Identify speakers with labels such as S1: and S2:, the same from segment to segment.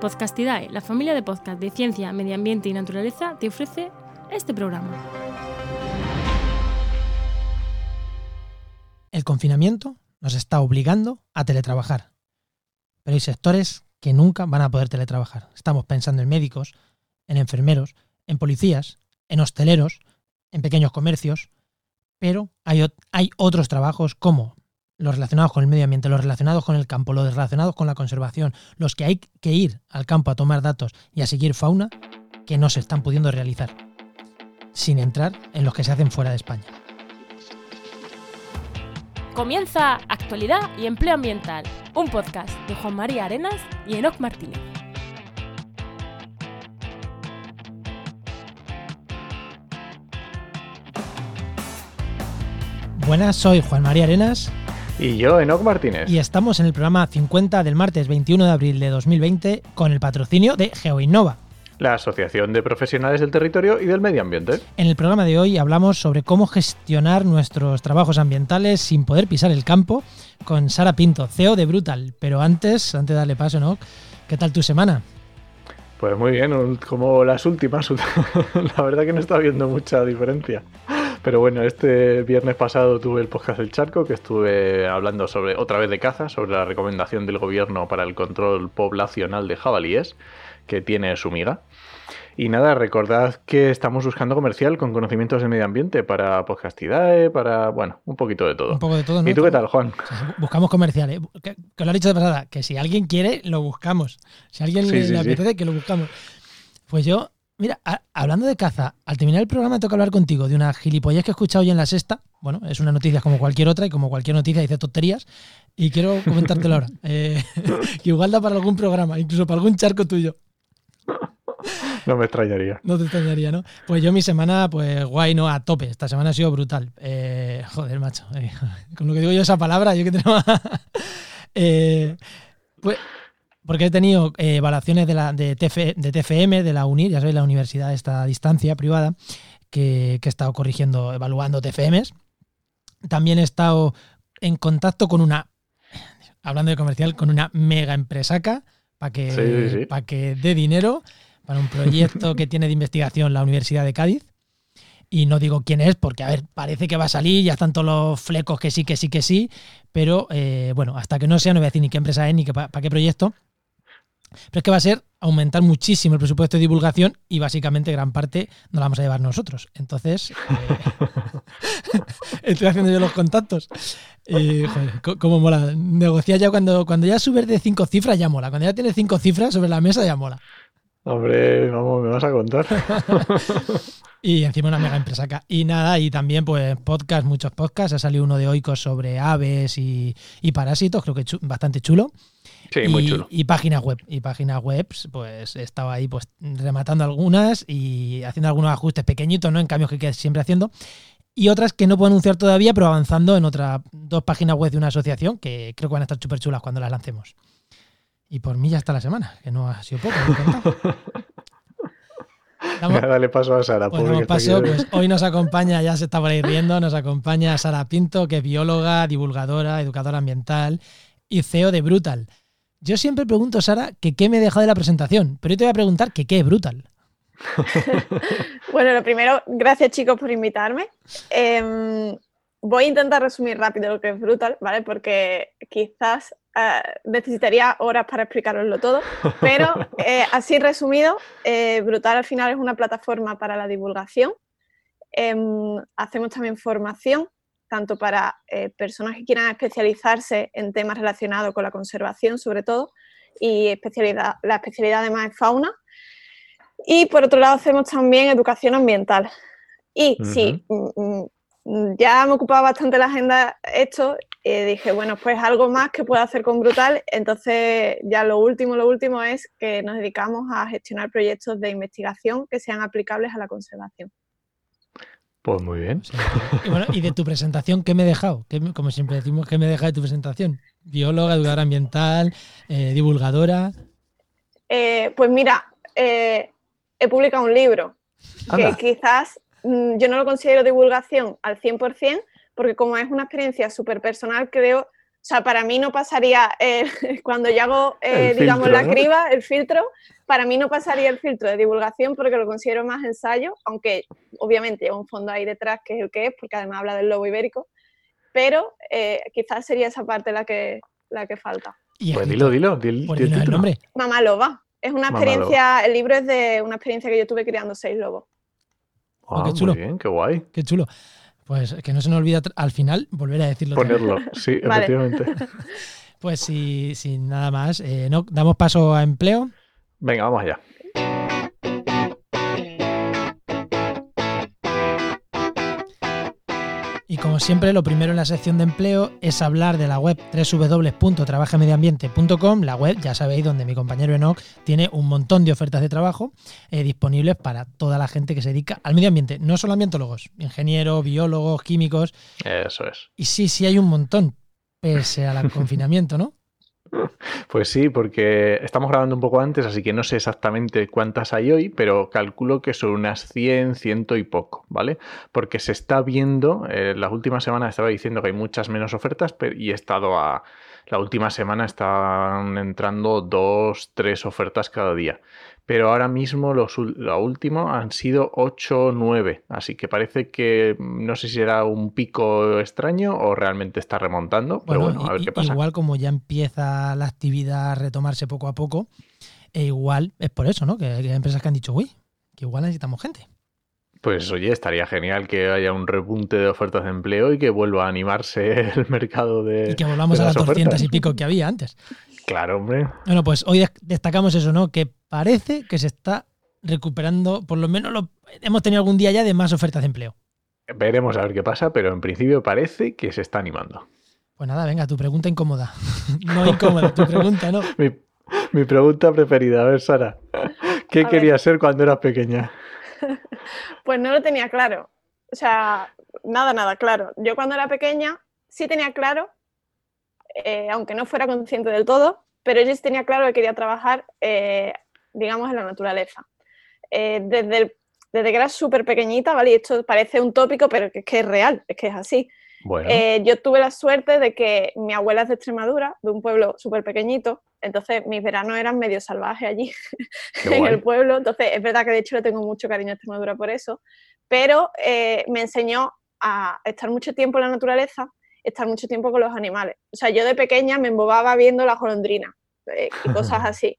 S1: Podcastidae, la familia de podcast de ciencia, medio ambiente y naturaleza, te ofrece este programa.
S2: El confinamiento nos está obligando a teletrabajar. Pero hay sectores que nunca van a poder teletrabajar. Estamos pensando en médicos, en enfermeros, en policías, en hosteleros, en pequeños comercios, pero hay, hay otros trabajos como los relacionados con el medio ambiente, los relacionados con el campo, los relacionados con la conservación, los que hay que ir al campo a tomar datos y a seguir fauna, que no se están pudiendo realizar, sin entrar en los que se hacen fuera de España.
S1: Comienza Actualidad y Empleo Ambiental, un podcast de Juan María Arenas y Enoc Martínez.
S2: Buenas, soy Juan María Arenas.
S3: Y yo, Enoc Martínez.
S2: Y estamos en el programa 50 del martes 21 de abril de 2020 con el patrocinio de GeoInnova.
S3: La Asociación de Profesionales del Territorio y del Medio Ambiente.
S2: En el programa de hoy hablamos sobre cómo gestionar nuestros trabajos ambientales sin poder pisar el campo con Sara Pinto, CEO de Brutal. Pero antes, antes de darle paso, ¿no? ¿Qué tal tu semana?
S3: Pues muy bien, como las últimas. La verdad que no está viendo mucha diferencia. Pero bueno, este viernes pasado tuve el podcast El Charco, que estuve hablando sobre otra vez de caza, sobre la recomendación del gobierno para el control poblacional de jabalíes, que tiene su miga. Y nada, recordad que estamos buscando comercial con conocimientos de medio ambiente para Podcastidae, para, bueno, un poquito de todo.
S2: Un poco de todo, ¿no?
S3: ¿Y tú qué tal, Juan?
S2: buscamos comerciales. Que, lo has dicho de pasada, que si alguien quiere, lo buscamos. Si alguien le, apetece, que lo buscamos. Pues yo Mira, hablando de caza, al terminar el programa tengo que hablar contigo de una gilipollez que he escuchado hoy en la sexta. Bueno, es una noticia como cualquier otra y como cualquier noticia dice tonterías. Y quiero comentártelo ahora. Eh, igual da para algún programa, incluso para algún charco tuyo.
S3: No me extrañaría.
S2: No te extrañaría, ¿no? Pues yo mi semana, pues guay, ¿no? A tope. Esta semana ha sido brutal. Eh, joder, macho. Eh, con lo que digo yo esa palabra, yo que tengo... pues porque he tenido eh, evaluaciones de, la, de, de, TFM, de la UNIR, ya sabéis, la universidad esta distancia privada, que, he estado corrigiendo, evaluando TFMs. También he estado en contacto con una, hablando de comercial, con una mega empresaca para que, para que dé dinero para un proyecto que tiene de investigación la Universidad de Cádiz. Y no digo quién es, porque, a ver, parece que va a salir, ya están todos los flecos que sí, que sí, que sí, pero eh, bueno, hasta que no sea, no voy a decir ni qué empresa es, ni para qué proyecto, pero es que va a ser aumentar muchísimo el presupuesto de divulgación y básicamente gran parte no la vamos a llevar nosotros. Entonces, eh, estoy haciendo yo los contactos. Y, joder, cómo mola. Negociar ya cuando, cuando ya subes de cinco cifras ya mola. Cuando ya tienes cinco cifras sobre la mesa ya mola.
S3: Hombre, vamos, me vas a contar.
S2: y encima una mega empresa acá. Y nada, y también pues podcast, muchos podcasts. Ha salido uno de Oikos sobre aves y, y parásitos, creo que bastante chulo.
S3: Sí,
S2: y,
S3: muy chulo.
S2: Y páginas web. Y páginas web, pues estaba ahí pues rematando algunas y haciendo algunos ajustes pequeñitos, ¿no? En cambios que siempre haciendo. Y otras que no puedo anunciar todavía, pero avanzando en otras dos páginas web de una asociación que creo que van a estar súper chulas cuando las lancemos. Y por mí ya está la semana, que no ha sido poco.
S3: Dale paso a Sara.
S2: Pues, pues hoy nos acompaña, ya se está por ahí riendo, nos acompaña Sara Pinto, que es bióloga, divulgadora, educadora ambiental y CEO de Brutal. Yo siempre pregunto, Sara, que qué me he dejado de la presentación, pero yo te voy a preguntar que qué es Brutal.
S4: bueno, lo primero, gracias chicos por invitarme. Em, voy a intentar resumir rápido lo que es Brutal, ¿vale? Porque quizás eh, necesitaría horas para explicaroslo todo, pero eh, así resumido, eh, Brutal al final es una plataforma para la divulgación. Em, hacemos también formación tanto para eh, personas que quieran especializarse en temas relacionados con la conservación, sobre todo, y especialidad, la especialidad además es fauna. Y por otro lado hacemos también educación ambiental. Y sí, mm, mm, ya me ocupaba bastante la agenda esto, y dije, bueno, pues algo más que puedo hacer con Brutal. Entonces, ya lo último, lo último es que nos dedicamos a gestionar proyectos de investigación que sean aplicables a la conservación.
S3: Pues muy bien.
S2: Y, bueno, y de tu presentación, ¿qué me he dejado? como siempre decimos, ¿qué me he dejado de tu presentación? Bióloga, educadora ambiental, eh, divulgadora.
S4: Eh, pues mira, eh, he publicado un libro que quizás mm, yo no lo considero divulgación al 100%, porque como es una experiencia súper personal, creo sea, para mí no pasaría, cuando yo hago, digamos, la criba, el filtro, para mí no pasaría el filtro de divulgación porque lo considero más ensayo, aunque obviamente hay un fondo ahí detrás que es el que es, porque además habla del lobo ibérico, pero quizás sería esa parte la que, la que falta.
S3: Pues dilo, dilo, dilo, el
S2: nombre.
S4: Mamá Loba. Es una experiencia, el libro es de una experiencia que yo tuve criando seis lobos.
S3: Ah, qué chulo. Muy bien, qué guay.
S2: Qué chulo. Pues que no se nos olvida al final volver a decirlo.
S3: Ponerlo, sí, efectivamente.
S2: pues si, sin nada más, eh, ¿no? damos paso a empleo.
S3: Venga, vamos allá.
S2: Y como siempre, lo primero en la sección de empleo es hablar de la web www.trabajamediambiente.com, la web, ya sabéis, donde mi compañero Enoch tiene un montón de ofertas de trabajo eh, disponibles para toda la gente que se dedica al medio ambiente, no solo ambientólogos, ingenieros, biólogos, químicos.
S3: Eso es.
S2: Y sí, sí hay un montón, pese al confinamiento, ¿no?
S3: Pues sí, porque estamos grabando un poco antes, así que no sé exactamente cuántas hay hoy, pero calculo que son unas 100, ciento y poco, ¿vale? Porque se está viendo, eh, las últimas semanas estaba diciendo que hay muchas menos ofertas pero, y he estado a... La última semana están entrando dos, tres ofertas cada día pero ahora mismo los, lo último han sido 8 o 9, así que parece que mm, no sé si era un pico extraño o realmente está remontando, pero bueno, a ver qué pasa.
S2: Igual como ya empieza la actividad a retomarse poco a poco, e igual es por eso, ¿no? Que hay empresas que han dicho, uy, que igual necesitamos gente.
S3: Pues oye, estaría genial que haya un repunte de ofertas de empleo y que vuelva a animarse el mercado de.
S2: Y que volvamos a las 200 y pico que había antes.
S3: Claro, hombre.
S2: Bueno, pues hoy destacamos eso, ¿no? Que parece que se está recuperando, por lo menos lo, hemos tenido algún día ya de más ofertas de empleo.
S3: Veremos a ver qué pasa, pero en principio parece que se está animando.
S2: Pues nada, venga, tu pregunta incómoda. no incómoda, tu pregunta, ¿no?
S3: mi, pregunta preferida, a ver, Sara. ¿Qué querías ser cuando eras pequeña?
S4: Pues no lo tenía claro. O sea, nada, nada claro. Yo cuando era pequeña sí tenía claro eh, aunque no fuera consciente del todo, pero yo tenía claro que quería trabajar, eh, digamos, en la naturaleza. Eh, desde, desde que era súper pequeñita, ¿vale? Y esto parece un tópico, pero es que es real, es que es así. yo tuve la suerte de que mi abuela es de Extremadura, de un pueblo súper pequeñito, entonces mis veranos eran medio salvajes allí en el pueblo, entonces es verdad que de hecho le tengo mucho cariño a Extremadura por eso, pero me enseñó a estar mucho tiempo en la naturaleza estar mucho tiempo con los animales. O sea, yo de pequeña me embobaba viendo la golondrina eh, y cosas así.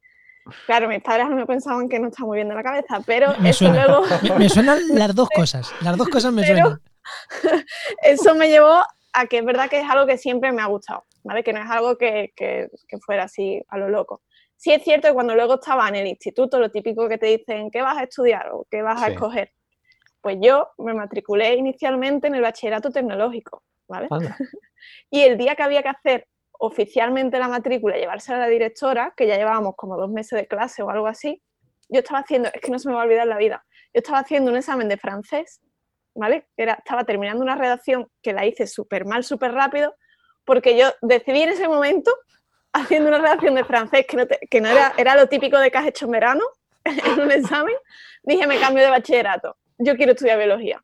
S4: Claro, mis padres no me pensaban que no estaba muy bien de la cabeza, pero eso luego...
S2: Me, suenan las dos cosas, las dos cosas me suenan.
S4: Eso me llevó a que es verdad que es algo que siempre me ha gustado, ¿vale? Que no es algo que, que, fuera así a lo loco. Sí es cierto que cuando luego estaba en el instituto, lo típico que te dicen, ¿qué vas a estudiar o qué vas a escoger? Pues yo me matriculé inicialmente en el bachillerato tecnológico, ¿vale? y el día que había que hacer oficialmente la matrícula, llevarse a la directora, que ya llevábamos como dos meses de clase o algo así, yo estaba haciendo, es que no se me va a olvidar la vida, yo estaba haciendo un examen de francés, ¿vale? Era, estaba terminando una redacción que la hice súper mal, súper rápido, porque yo decidí en ese momento, haciendo una redacción de francés que no, que no era, era lo típico de que has hecho en verano, en un examen, dije, me cambio de bachillerato, yo quiero estudiar biología.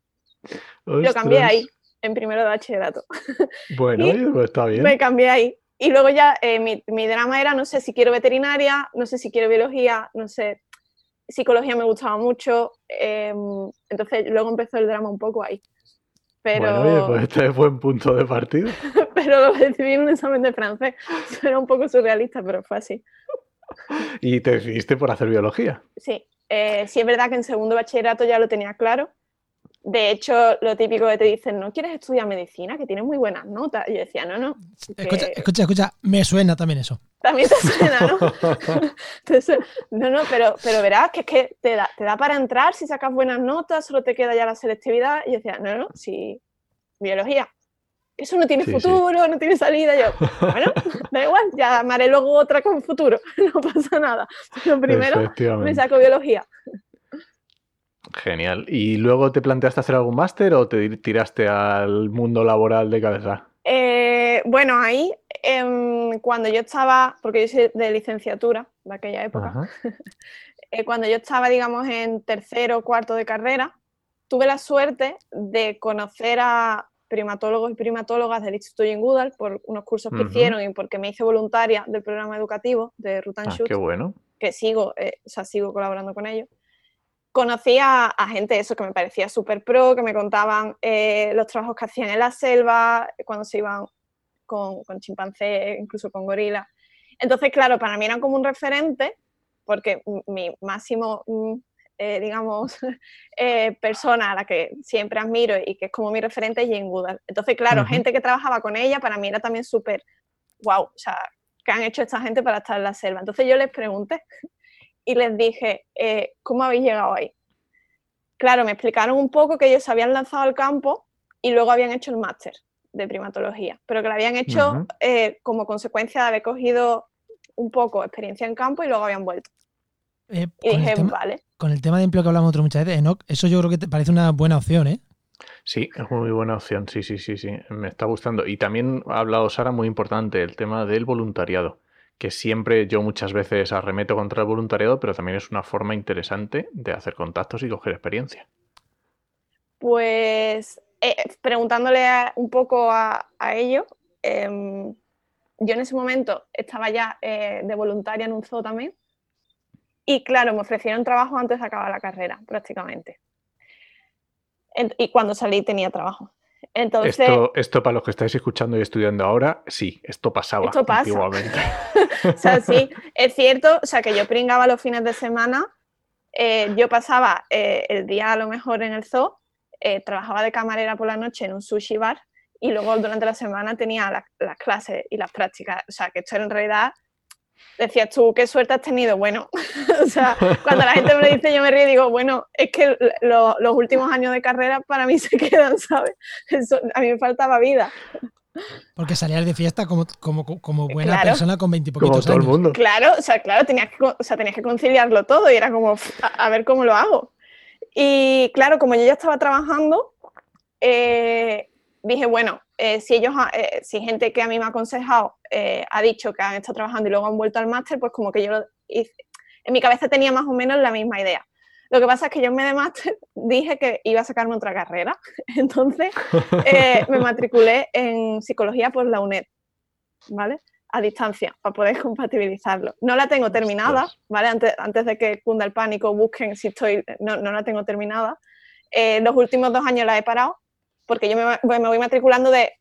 S4: Lo cambié ahí en primero de bachillerato.
S3: Bueno, pues está bien.
S4: Me cambié ahí. Y luego ya eh, mi, mi, drama era, no sé si quiero veterinaria, no sé si quiero biología, no sé, psicología me gustaba mucho, em, entonces luego empezó el drama un poco ahí. Pero...
S3: Bueno, pues este es buen punto de partida.
S4: pero lo decidí en un examen de francés. Era un poco surrealista, pero fue así.
S3: ¿Y te decidiste por hacer biología?
S4: Sí, eh, sí es verdad que en segundo bachillerato ya lo tenía claro, de hecho, lo típico que te dicen, ¿no quieres estudiar medicina? Que tienes muy buenas notas. Y yo decía, no, no.
S2: Escucha, escucha, escucha, me suena también eso.
S4: También te suena, ¿no? no, no, pero, pero verás que es que te da, te da para entrar si sacas buenas notas, solo te queda ya la selectividad. Y yo decía, no, no, sí, biología. Eso no tiene futuro, no tiene salida. Yo, bueno, da igual, ya amaré luego otra con futuro, no pasa nada. Pero primero me saco biología.
S3: Genial. ¿Y luego te planteaste hacer algún máster o te tiraste al mundo laboral de cabeza?
S4: Eh, bueno, ahí, em, cuando yo estaba, porque yo soy de licenciatura de aquella época, eh, cuando yo estaba, digamos, en tercero o cuarto de carrera, tuve la suerte de conocer a, primatólogos y primatólogas del Instituto Jane por unos cursos que hicieron y porque me hice voluntaria del programa educativo de Rutan
S3: ah, Qué bueno.
S4: Que sigo, eh, o sea, sigo colaborando con ellos. Conocí a, gente eso que me parecía súper pro, que me contaban eh, los trabajos que hacían en la selva, cuando se iban con, con chimpancés, incluso con gorilas. Entonces, claro, para mí eran como un referente, porque mi máximo mm, eh, digamos, eh, persona a la que siempre admiro y que es como mi referente es Jane Goodall. Entonces, claro, gente que trabajaba con ella para mí era también súper, wow, o sea, ¿qué han hecho esta gente para estar en la selva? Entonces yo les pregunté y les dije, eh, ¿cómo habéis llegado ahí? Claro, me explicaron un poco que ellos se habían lanzado al campo y luego habían hecho el máster de primatología, pero que lo habían hecho como consecuencia de haber cogido un poco experiencia en campo y luego habían vuelto. y dije, vale
S2: con el tema de empleo que hablamos otras muchas veces, Enoch, eso yo creo que te parece una buena opción, ¿eh?
S3: Sí, es muy buena opción, sí, sí, sí, sí, me está gustando. Y también ha hablado Sara muy importante, el tema del voluntariado, que siempre yo muchas veces arremeto contra el voluntariado, pero también es una forma interesante de hacer contactos y coger experiencia.
S4: Pues eh, preguntándole un poco a, ellos, em, yo en ese momento estaba ya eh, de voluntaria en un zoo también y claro, me ofrecieron trabajo antes de acabar la carrera, prácticamente. y cuando salí tenía trabajo. Entonces,
S3: esto, esto para los que estáis escuchando y estudiando ahora, sí, esto pasaba esto pasa. antiguamente.
S4: o sea, sí, es cierto, o sea, que yo pringaba los fines de semana, eh, yo pasaba eh, el día a lo mejor en el zoo, eh, trabajaba de camarera por la noche en un sushi bar y luego durante la semana tenía las clases y las prácticas. O sea, que esto en realidad decías tú, qué suerte has tenido. Bueno, o sea, cuando la gente me lo dice, yo me río y digo, bueno, es que los últimos años de carrera para mí se quedan, ¿sabes? a mí me faltaba vida.
S2: Porque salías de fiesta como, como, como buena persona con veintipoquitos
S3: años.
S2: el mundo.
S4: Claro, o sea, claro, tenías que, o sea, tenías que conciliarlo todo y era como, a, ver cómo lo hago. Y claro, como yo ya estaba trabajando, eh, dije, bueno, eh, si ellos, eh, si gente que a mí me ha aconsejado eh, ha dicho que han estado trabajando y luego han vuelto al máster, pues como que yo en mi cabeza tenía más o menos la misma idea. Lo que pasa es que yo en vez de máster dije que iba a sacarme otra carrera, entonces me matriculé en psicología por la UNED, ¿vale? A distancia, para poder compatibilizarlo. No la tengo terminada, ¿vale? Antes, antes de que cunda el pánico, busquen si estoy, no, no la tengo terminada. los últimos dos años la he parado porque yo me, voy matriculando de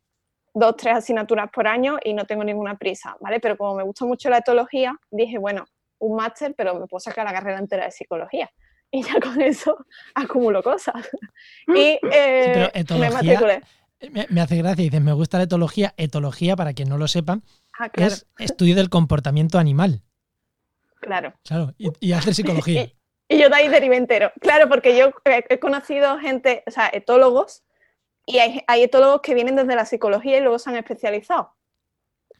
S4: dos, tres asignaturas por año y no tengo ninguna prisa, ¿vale? Pero como me gusta mucho la etología, dije, bueno, un máster, pero me puedo sacar la carrera entera de psicología. Y ya con eso acumulo cosas. y eh, me matriculé.
S2: Me, hace gracia, dices, me gusta la etología. Etología, para quien no lo sepa, ah, es estudio del comportamiento animal.
S4: Claro.
S2: Claro, y, hacer psicología.
S4: y, yo de ahí derivé entero. Claro, porque yo he conocido gente, o sea, etólogos, y hay, etólogos que vienen desde la psicología y luego se han especializado.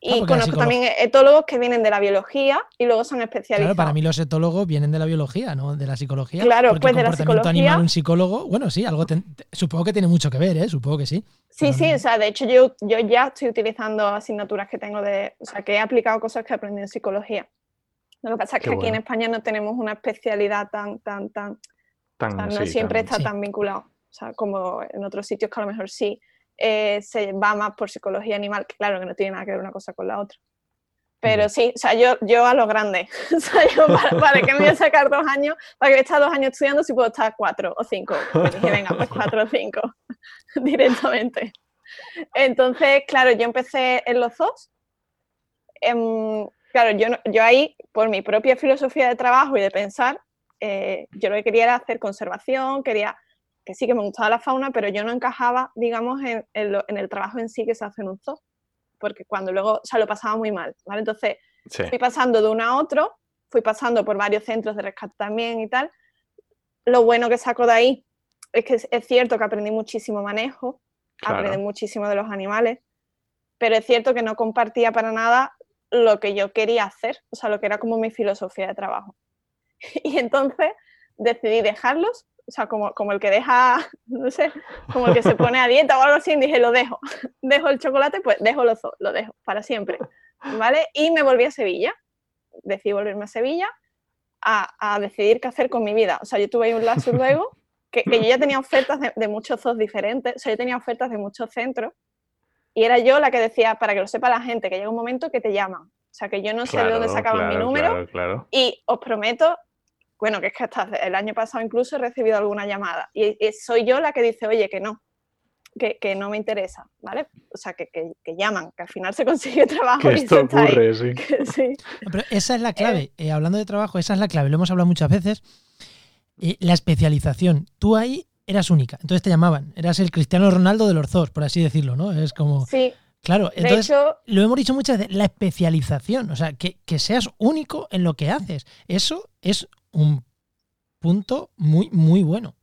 S4: Y conozco también etólogos que vienen de la biología y luego se han especializado.
S2: Claro, para mí los etólogos vienen de la biología, ¿no? De la psicología.
S4: Claro, pues de la psicología.
S2: animal, un psicólogo, bueno, sí, algo supongo que tiene mucho que ver, ¿eh? Supongo que sí.
S4: Sí, sí, o sea, de hecho yo, yo ya estoy utilizando asignaturas que tengo de, o sea, que he aplicado cosas que aprendí en psicología. Lo que pasa es que aquí en España no tenemos una especialidad tan, tan, tan, tan no siempre está tan vinculado o sea, como en otros sitios que a lo mejor sí eh, se va más por psicología animal, que claro que no tiene nada que ver una cosa con la otra. Pero sí, o sea, yo, yo a lo grande. O sea, yo, para, que me voy a sacar dos años? ¿Para que he estado dos años estudiando si puedo estar cuatro o cinco? Dije, venga, pues cuatro o cinco directamente. Entonces, claro, yo empecé en los dos. Em, claro, yo, yo ahí, por mi propia filosofía de trabajo y de pensar, eh, yo lo que quería era hacer conservación, quería que sí que me gustaba la fauna, pero yo no encajaba, digamos, en, el trabajo en sí que se hace en un zoo, porque cuando luego, o sea, lo pasaba muy mal, ¿vale? Entonces, fui pasando de uno a otro, fui pasando por varios centros de rescate también y tal. Lo bueno que saco de ahí es que es, cierto que aprendí muchísimo manejo, aprendí muchísimo de los animales, pero es cierto que no compartía para nada lo que yo quería hacer, o sea, lo que era como mi filosofía de trabajo. Y entonces decidí dejarlos o sea, como, como el que deja, no sé, como el que se pone a dieta o algo así, dije, lo dejo, dejo el chocolate, pues dejo lo, lo dejo para siempre, ¿vale? Y me volví a Sevilla, decidí volverme a Sevilla a, a, decidir qué hacer con mi vida. O sea, yo tuve ahí un lazo luego que, yo ya tenía ofertas de, muchos zoos diferentes, o sea, yo tenía ofertas de muchos centros y era yo la que decía, para que lo sepa la gente, que llega un momento que te llaman. O sea, que yo no sé de dónde sacaban mi número y os prometo, bueno, que es que hasta el año pasado incluso he recibido alguna llamada y, soy yo la que dice, oye, que no, que, no me interesa, ¿vale? O sea, que, llaman, que al final se consigue trabajo.
S3: Que esto ocurre, sí.
S2: Pero esa es la clave, eh, hablando de trabajo, esa es la clave, lo hemos hablado muchas veces la especialización. Tú ahí eras única, entonces te llamaban, eras el Cristiano Ronaldo de los zoos, por así decirlo, ¿no? Es como...
S4: Sí.
S2: Claro, entonces lo hemos dicho muchas veces, la especialización, o sea, que, seas único en lo que haces, eso es un punto muy, muy bueno.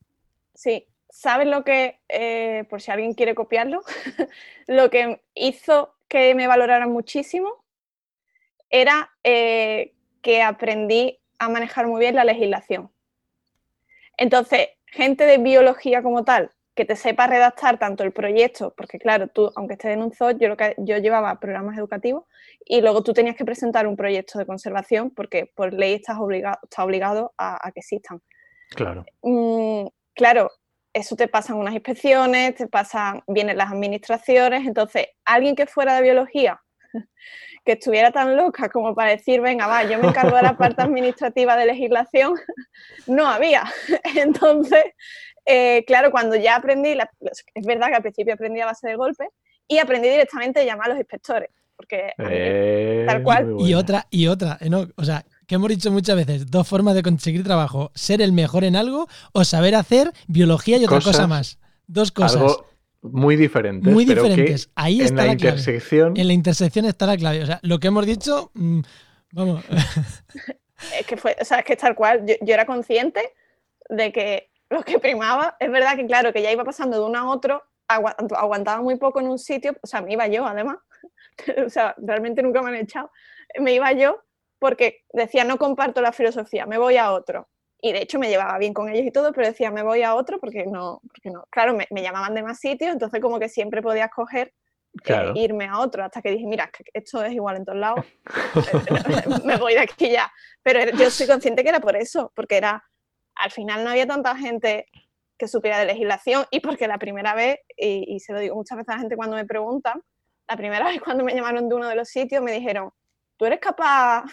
S4: Sí, ¿sabes lo que, eh, por si alguien quiere copiarlo, lo que hizo que me valoraran muchísimo era eh, que aprendí a manejar muy bien la legislación. Entonces, gente de biología como tal, que te sepa redactar tanto el proyecto, porque claro, tú, aunque estés en un yo, lo que, yo llevaba programas educativos y luego tú tenías que presentar un proyecto de conservación porque por ley estás obligado, obligado a, que existan.
S3: Claro.
S4: Mm, claro, eso te pasan unas inspecciones, te pasan, vienen las administraciones, entonces alguien que fuera de biología que estuviera tan loca como para decir, venga, va, yo me encargo de la parte administrativa de legislación, no había. Entonces, eh, claro, cuando ya aprendí, es verdad que al principio aprendí a base de golpes y aprendí directamente a llamar a los inspectores, porque
S3: eh,
S4: tal cual.
S2: Y otra, y otra, ¿no? o sea, que hemos dicho muchas veces, dos formas de conseguir trabajo, ser el mejor en algo o saber hacer biología y otra cosa más. Dos cosas
S3: muy diferentes.
S2: Muy diferentes. Ahí está
S3: en
S2: la,
S3: intersección.
S2: En la intersección está la clave. O sea, lo que hemos dicho, mm, vamos.
S4: es que fue, o sea, es que tal cual, yo, era consciente de que lo que primaba, es verdad que claro, que ya iba pasando de uno a otro, aguantaba muy poco en un sitio, o sea, me iba yo además, o sea, realmente nunca me han echado, me iba yo porque decía, no comparto la filosofía, me voy a otro y de hecho me llevaba bien con ellos y todo, pero decía, me voy a otro porque no, porque no. Claro, me, llamaban de más sitios, entonces como que siempre podía escoger eh, irme a otro, hasta que dije, mira, esto es igual en todos lados, me voy de aquí ya. Pero yo soy consciente que era por eso, porque era, al final no había tanta gente que supiera de legislación y porque la primera vez, y, y se lo digo muchas veces a la gente cuando me preguntan, la primera vez cuando me llamaron de uno de los sitios me dijeron, ¿tú eres capaz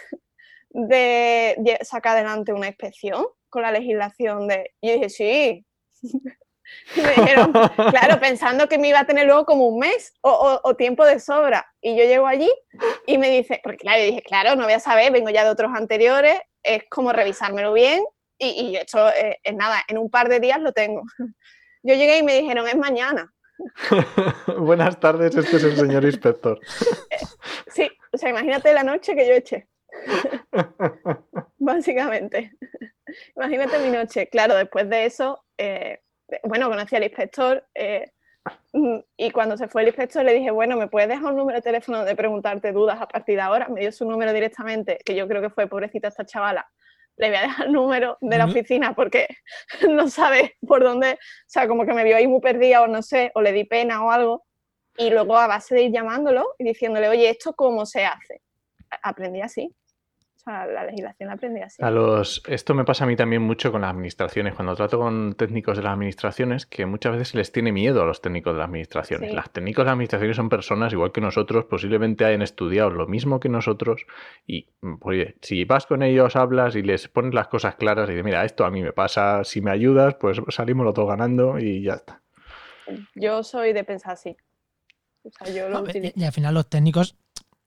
S4: de sacar adelante una inspección con la legislación de... Y yo dije, sí. y me dijeron, claro, pensando que me iba a tener luego como un mes o, tiempo de sobra. Y yo llego allí y me dice, porque claro, yo dije, claro, no voy a saber, vengo ya de otros anteriores, es como revisármelo bien y, y esto eh, es nada, en un par de días lo tengo. Yo llegué y me dijeron, es mañana.
S3: Buenas tardes, este es el señor inspector.
S4: sí, o sea, imagínate la noche que yo eché. Básicamente. Imagínate mi noche. Claro, después de eso, eh, bueno, conocí al inspector eh, y cuando se fue el inspector le dije, bueno, ¿me puedes dejar un número de teléfono de preguntarte dudas a partir de ahora? Me dio su número directamente, que yo creo que fue pobrecita esta chavala. Le voy a dejar el número de la oficina porque no sabe por dónde, o sea, como que me vio ahí muy perdida o no sé, o le di pena o algo. Y luego a base de ir llamándolo y diciéndole, oye, ¿esto cómo se hace? Aprendí así la legislación aprende así.
S3: A los, esto me pasa a mí también mucho con las administraciones. Cuando trato con técnicos de las administraciones, que muchas veces les tiene miedo a los técnicos de las administraciones. Las técnicos de las administraciones son personas igual que nosotros, posiblemente hayan estudiado lo mismo que nosotros. Y, oye, si vas con ellos, hablas y les pones las cosas claras y dices, mira, esto a mí me pasa, si me ayudas, pues salimos los dos ganando y ya está.
S4: Yo soy de pensar así.
S2: y al final los técnicos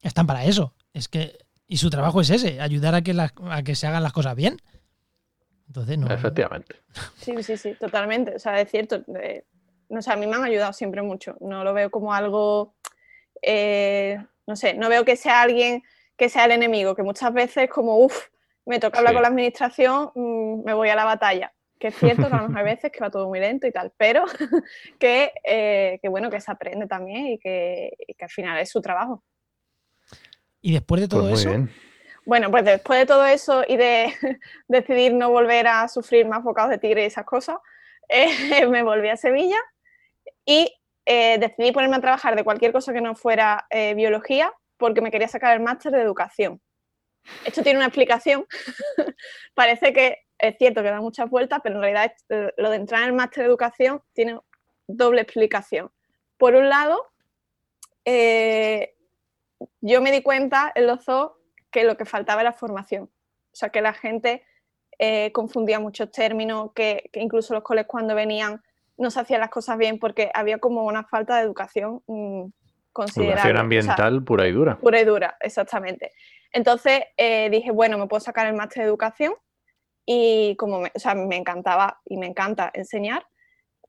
S2: están para eso. Es que y su trabajo es ese, ayudar a que, a que se hagan las cosas bien. Entonces, no.
S3: Efectivamente.
S4: Sí, sí, sí, totalmente. O sea, es cierto. no sé, a mí me han ayudado siempre mucho. No lo veo como algo. Eh, no sé, no veo que sea alguien que sea el enemigo, que muchas veces, como, uff, me toca hablar con la administración, mm, me voy a la batalla. Que es cierto que a lo mejor hay veces que va todo muy lento y tal, pero que, eh, que bueno, que se aprende también y que, y que al final es su trabajo.
S2: Y después de todo pues eso.
S4: Bueno, pues después de todo eso y de decidir no volver a sufrir más bocados de tigre y esas cosas, eh, me volví a Sevilla y eh, decidí ponerme a trabajar de cualquier cosa que no fuera eh, biología porque me quería sacar el máster de educación. Esto tiene una explicación. Parece que es cierto que da muchas vueltas, pero en realidad lo de entrar en el máster de educación tiene doble explicación. Por un lado, eh, yo me di cuenta en los dos que lo que faltaba era formación. O sea, que la gente eh, confundía muchos términos, que, incluso los coles cuando venían no se hacían las cosas bien porque había como una falta de educación mm, considerable.
S3: Educación ambiental pura y dura.
S4: Pura y dura, exactamente. Entonces eh, dije, bueno, me puedo sacar el máster de educación y como me, o sea, me encantaba y me encanta enseñar,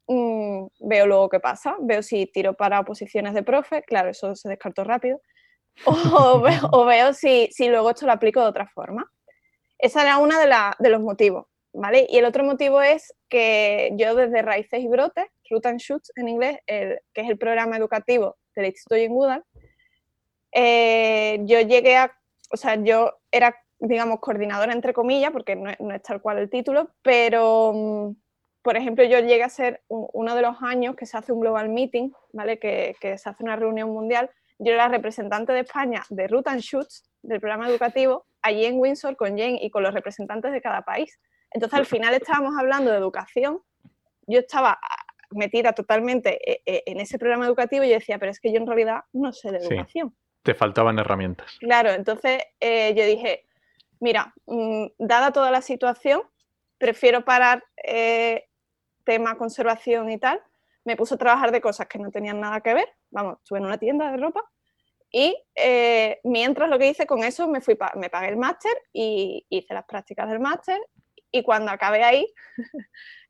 S4: mm, veo luego qué pasa, veo si tiro para posiciones de profe, claro, eso se descartó rápido, o veo, si, si, luego esto lo aplico de otra forma. Esa era una de, de, los motivos, ¿vale? Y el otro motivo es que yo desde Raíces y Brotes, Root and Shoots en inglés, que es el programa educativo del Instituto Jane eh, yo llegué a, o sea, yo era, digamos, coordinadora entre comillas, porque no, es tal cual el título, pero, mm, por ejemplo, yo llegué a ser uno de los años que se hace un Global Meeting, ¿vale? Que, que se hace una reunión mundial yo era representante de España de Root and Shoots, del programa educativo, allí en Windsor con Jane y con los representantes de cada país. Entonces, al final estábamos hablando de educación. Yo estaba metida totalmente eh, eh, en ese programa educativo y yo decía, pero es que yo en realidad no sé de educación.
S3: te faltaban herramientas.
S4: Claro, entonces eh, yo dije, mira, mm, dada toda la situación, prefiero parar tema conservación y tal me puse a trabajar de cosas que no tenían nada que ver. Vamos, estuve en una tienda de ropa y eh, mientras lo que hice con eso, me, fui me pagué el máster y hice las prácticas del máster. Y cuando acabé ahí,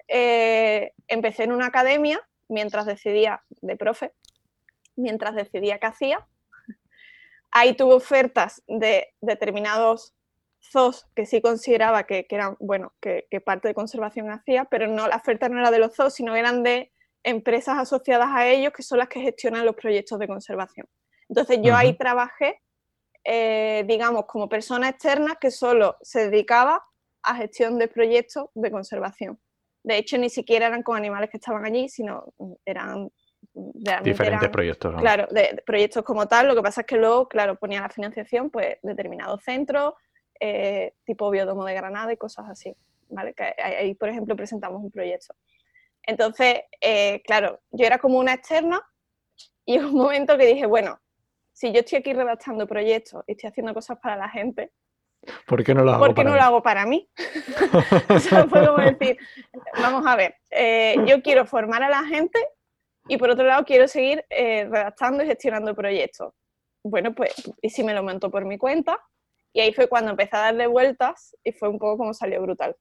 S4: eh, empecé en una academia mientras decidía de profe, mientras decidía qué hacía. Ahí tuve ofertas de determinados zoos que sí consideraba que, eran, bueno, que, que, parte de conservación hacía, pero no, la oferta no era de los zoos, sino eran de empresas asociadas a ellos que son las que gestionan los proyectos de conservación. Entonces yo ahí trabajé, eh, digamos, como persona externa que solo se dedicaba a gestión de proyectos de conservación. De hecho, ni siquiera eran con animales que estaban allí, sino eran
S3: diferentes proyectos.
S4: Claro, de, proyectos como tal. Lo que pasa es que luego, claro, ponía la financiación, pues determinados centros, eh, tipo Biodomo de Granada y cosas así. ¿vale? Que ahí, por ejemplo, presentamos un proyecto. Entonces, eh, claro, yo era como una externa y un momento que dije, bueno, si yo estoy aquí redactando proyectos y estoy haciendo cosas para la gente,
S3: ¿por qué no lo hago,
S4: ¿por qué
S3: para,
S4: no
S3: mí?
S4: Lo hago para mí? o sea, fue como decir, vamos a ver, eh, yo quiero formar a la gente y por otro lado quiero seguir eh, redactando y gestionando proyectos. Bueno, pues, ¿y si me lo monto por mi cuenta? Y ahí fue cuando empecé a darle vueltas y fue un poco como salió brutal.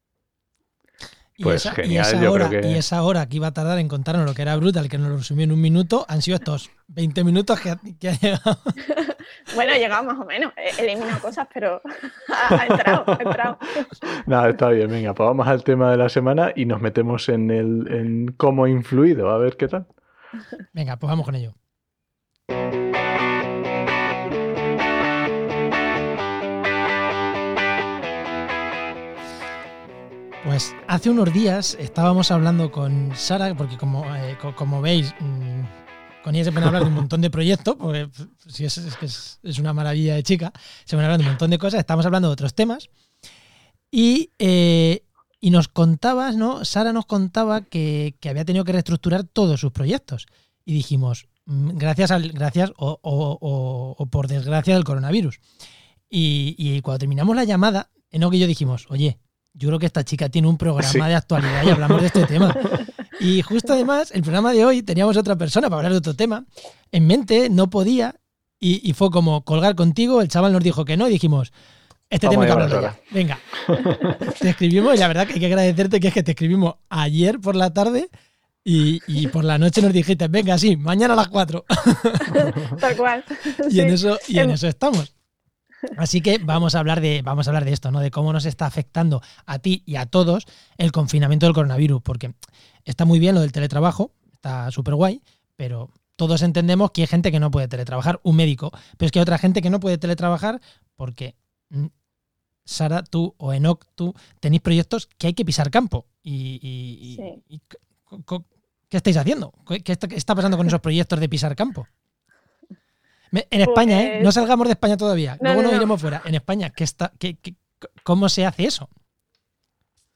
S3: Pues
S2: y esa,
S3: genial,
S2: esa
S3: yo
S2: hora,
S3: creo que...
S2: Y esa hora que iba a tardar en contarnos lo que era Brutal, que nos lo resumió en un minuto, han sido estos 20 minutos que, que ha llegado.
S4: bueno, ha llegado más o menos. He eliminado cosas, pero ha, entrado, ha entrado.
S3: Nada, está bien. Venga, pues vamos al tema de la semana y nos metemos en, el, en cómo ha influido. A ver qué tal.
S2: Venga, pues vamos con ello. Pues hace unos días estábamos hablando con Sara, porque como, eh, como veis, mmm, con ella se pueden hablar de un montón de proyectos, porque si es, es, es, es, una maravilla de chica, se pueden hablar de un montón de cosas, estamos hablando de otros temas. Y, eh, y nos contabas, ¿no? Sara nos contaba que, que, había tenido que reestructurar todos sus proyectos. Y dijimos, gracias, al, gracias o, o, o, o por desgracia del coronavirus. Y, y cuando terminamos la llamada, Enoch y yo dijimos, oye, yo creo que esta chica tiene un programa sí. de actualidad y hablamos de este tema. Y justo además, el programa de hoy teníamos otra persona para hablar de otro tema. En mente no podía y, y fue como colgar contigo. El chaval nos dijo que no y dijimos, este Vamos tema hay que hablarlo ya. Venga. te escribimos y la verdad que hay que agradecerte que es que te escribimos ayer por la tarde y, y, por la noche nos dijiste, venga, sí, mañana a las 4.
S4: Tal cual.
S2: y, sí. en, eso, y en eso estamos. Así que vamos a hablar de, vamos a hablar de esto, ¿no? De cómo nos está afectando a ti y a todos el confinamiento del coronavirus, porque está muy bien lo del teletrabajo, está súper guay, pero todos entendemos que hay gente que no puede teletrabajar, un médico, pero es que hay otra gente que no puede teletrabajar porque mm, Sara, tú o Enoch, tú tenéis proyectos que hay que pisar campo. Y, y, sí. y ¿qué estáis haciendo? ¿Qué está, ¿Qué está pasando con esos proyectos de pisar campo? En España, pues... ¿eh? No salgamos de España todavía. No, Luego no, nos iremos fuera. En España, ¿qué está, qué, qué, ¿cómo se hace eso?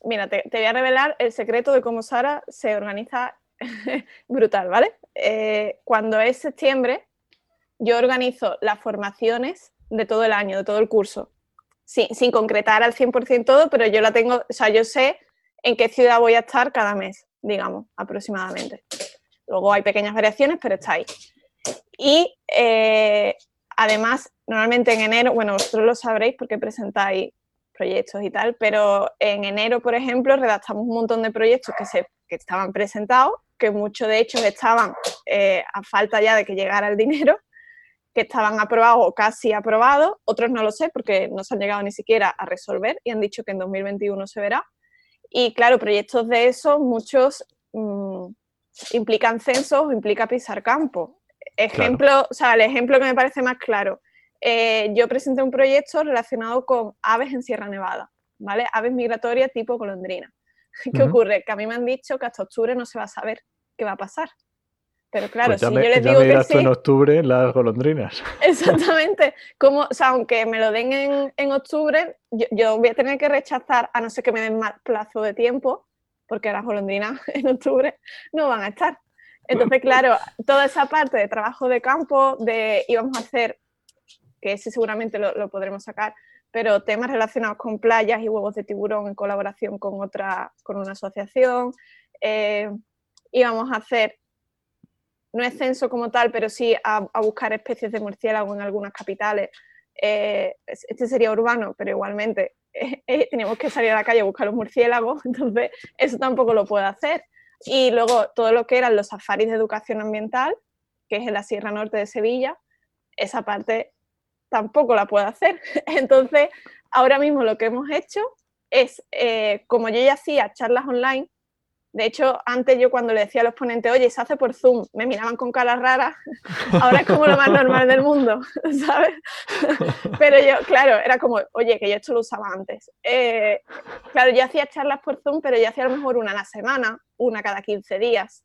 S4: mira, te, voy a revelar el secreto de cómo Sara se organiza brutal, ¿vale? Eh, cuando es septiembre, yo organizo las formaciones de todo el año, de todo el curso, sin, concretar al 100% todo, pero yo la tengo, o sea, yo sé en qué ciudad voy a estar cada mes, digamos, aproximadamente. Luego hay pequeñas variaciones, pero está ahí. Y eh, además, normalmente en enero, bueno, vosotros lo sabréis porque presentáis proyectos y tal, pero en enero, por ejemplo, redactamos un montón de proyectos que, se, que estaban presentados, que muchos de ellos estaban eh, a falta ya de que llegara el dinero, que estaban aprobados o casi aprobados, otros no lo sé porque no se han llegado ni siquiera a resolver y han dicho que en 2021 se verá. Y claro, proyectos de esos, muchos mm, implican censos o implica pisar campo. Ejemplo, o sea, el ejemplo que me parece más claro, eh, yo presenté un proyecto relacionado con aves en Sierra Nevada, ¿vale? Aves migratorias tipo golondrina. ¿Qué ocurre? Que a mí me han dicho que hasta octubre no se va a saber qué va a pasar. Pero claro,
S3: pues
S4: si yo les digo
S3: que
S4: sí,
S3: en octubre las golondrinas.
S4: Exactamente. Como, o sea, aunque me lo den en, octubre, yo, voy a tener que rechazar, a no ser que me den más plazo de tiempo, porque las golondrinas en octubre no van a estar. Entonces, claro, toda esa parte de trabajo de campo, de íbamos a hacer, que ese seguramente lo, podremos sacar, pero temas relacionados con playas y huevos de tiburón en colaboración con otra, con una asociación. Eh, íbamos a hacer no es censo como tal, pero sí a, buscar especies de murciélago en algunas capitales. Eh, este sería urbano, pero igualmente eh, tenemos que salir a la calle a buscar los murciélagos, entonces eso tampoco lo puedo hacer. Y luego todo lo que eran los safaris de educación ambiental, que es en la Sierra Norte de Sevilla, esa parte tampoco la puedo hacer. Entonces, ahora mismo lo que hemos hecho es, como yo ya hacía charlas online, de hecho, antes yo cuando le decía a los ponentes, oye, se hace por Zoom, me miraban con caras raras, ahora es como lo más normal del mundo, ¿sabes? Pero yo, claro, era como, oye, que yo esto lo usaba antes. Eh, claro, yo hacía charlas por Zoom, pero yo hacía a lo mejor una a la semana, una cada 15 días,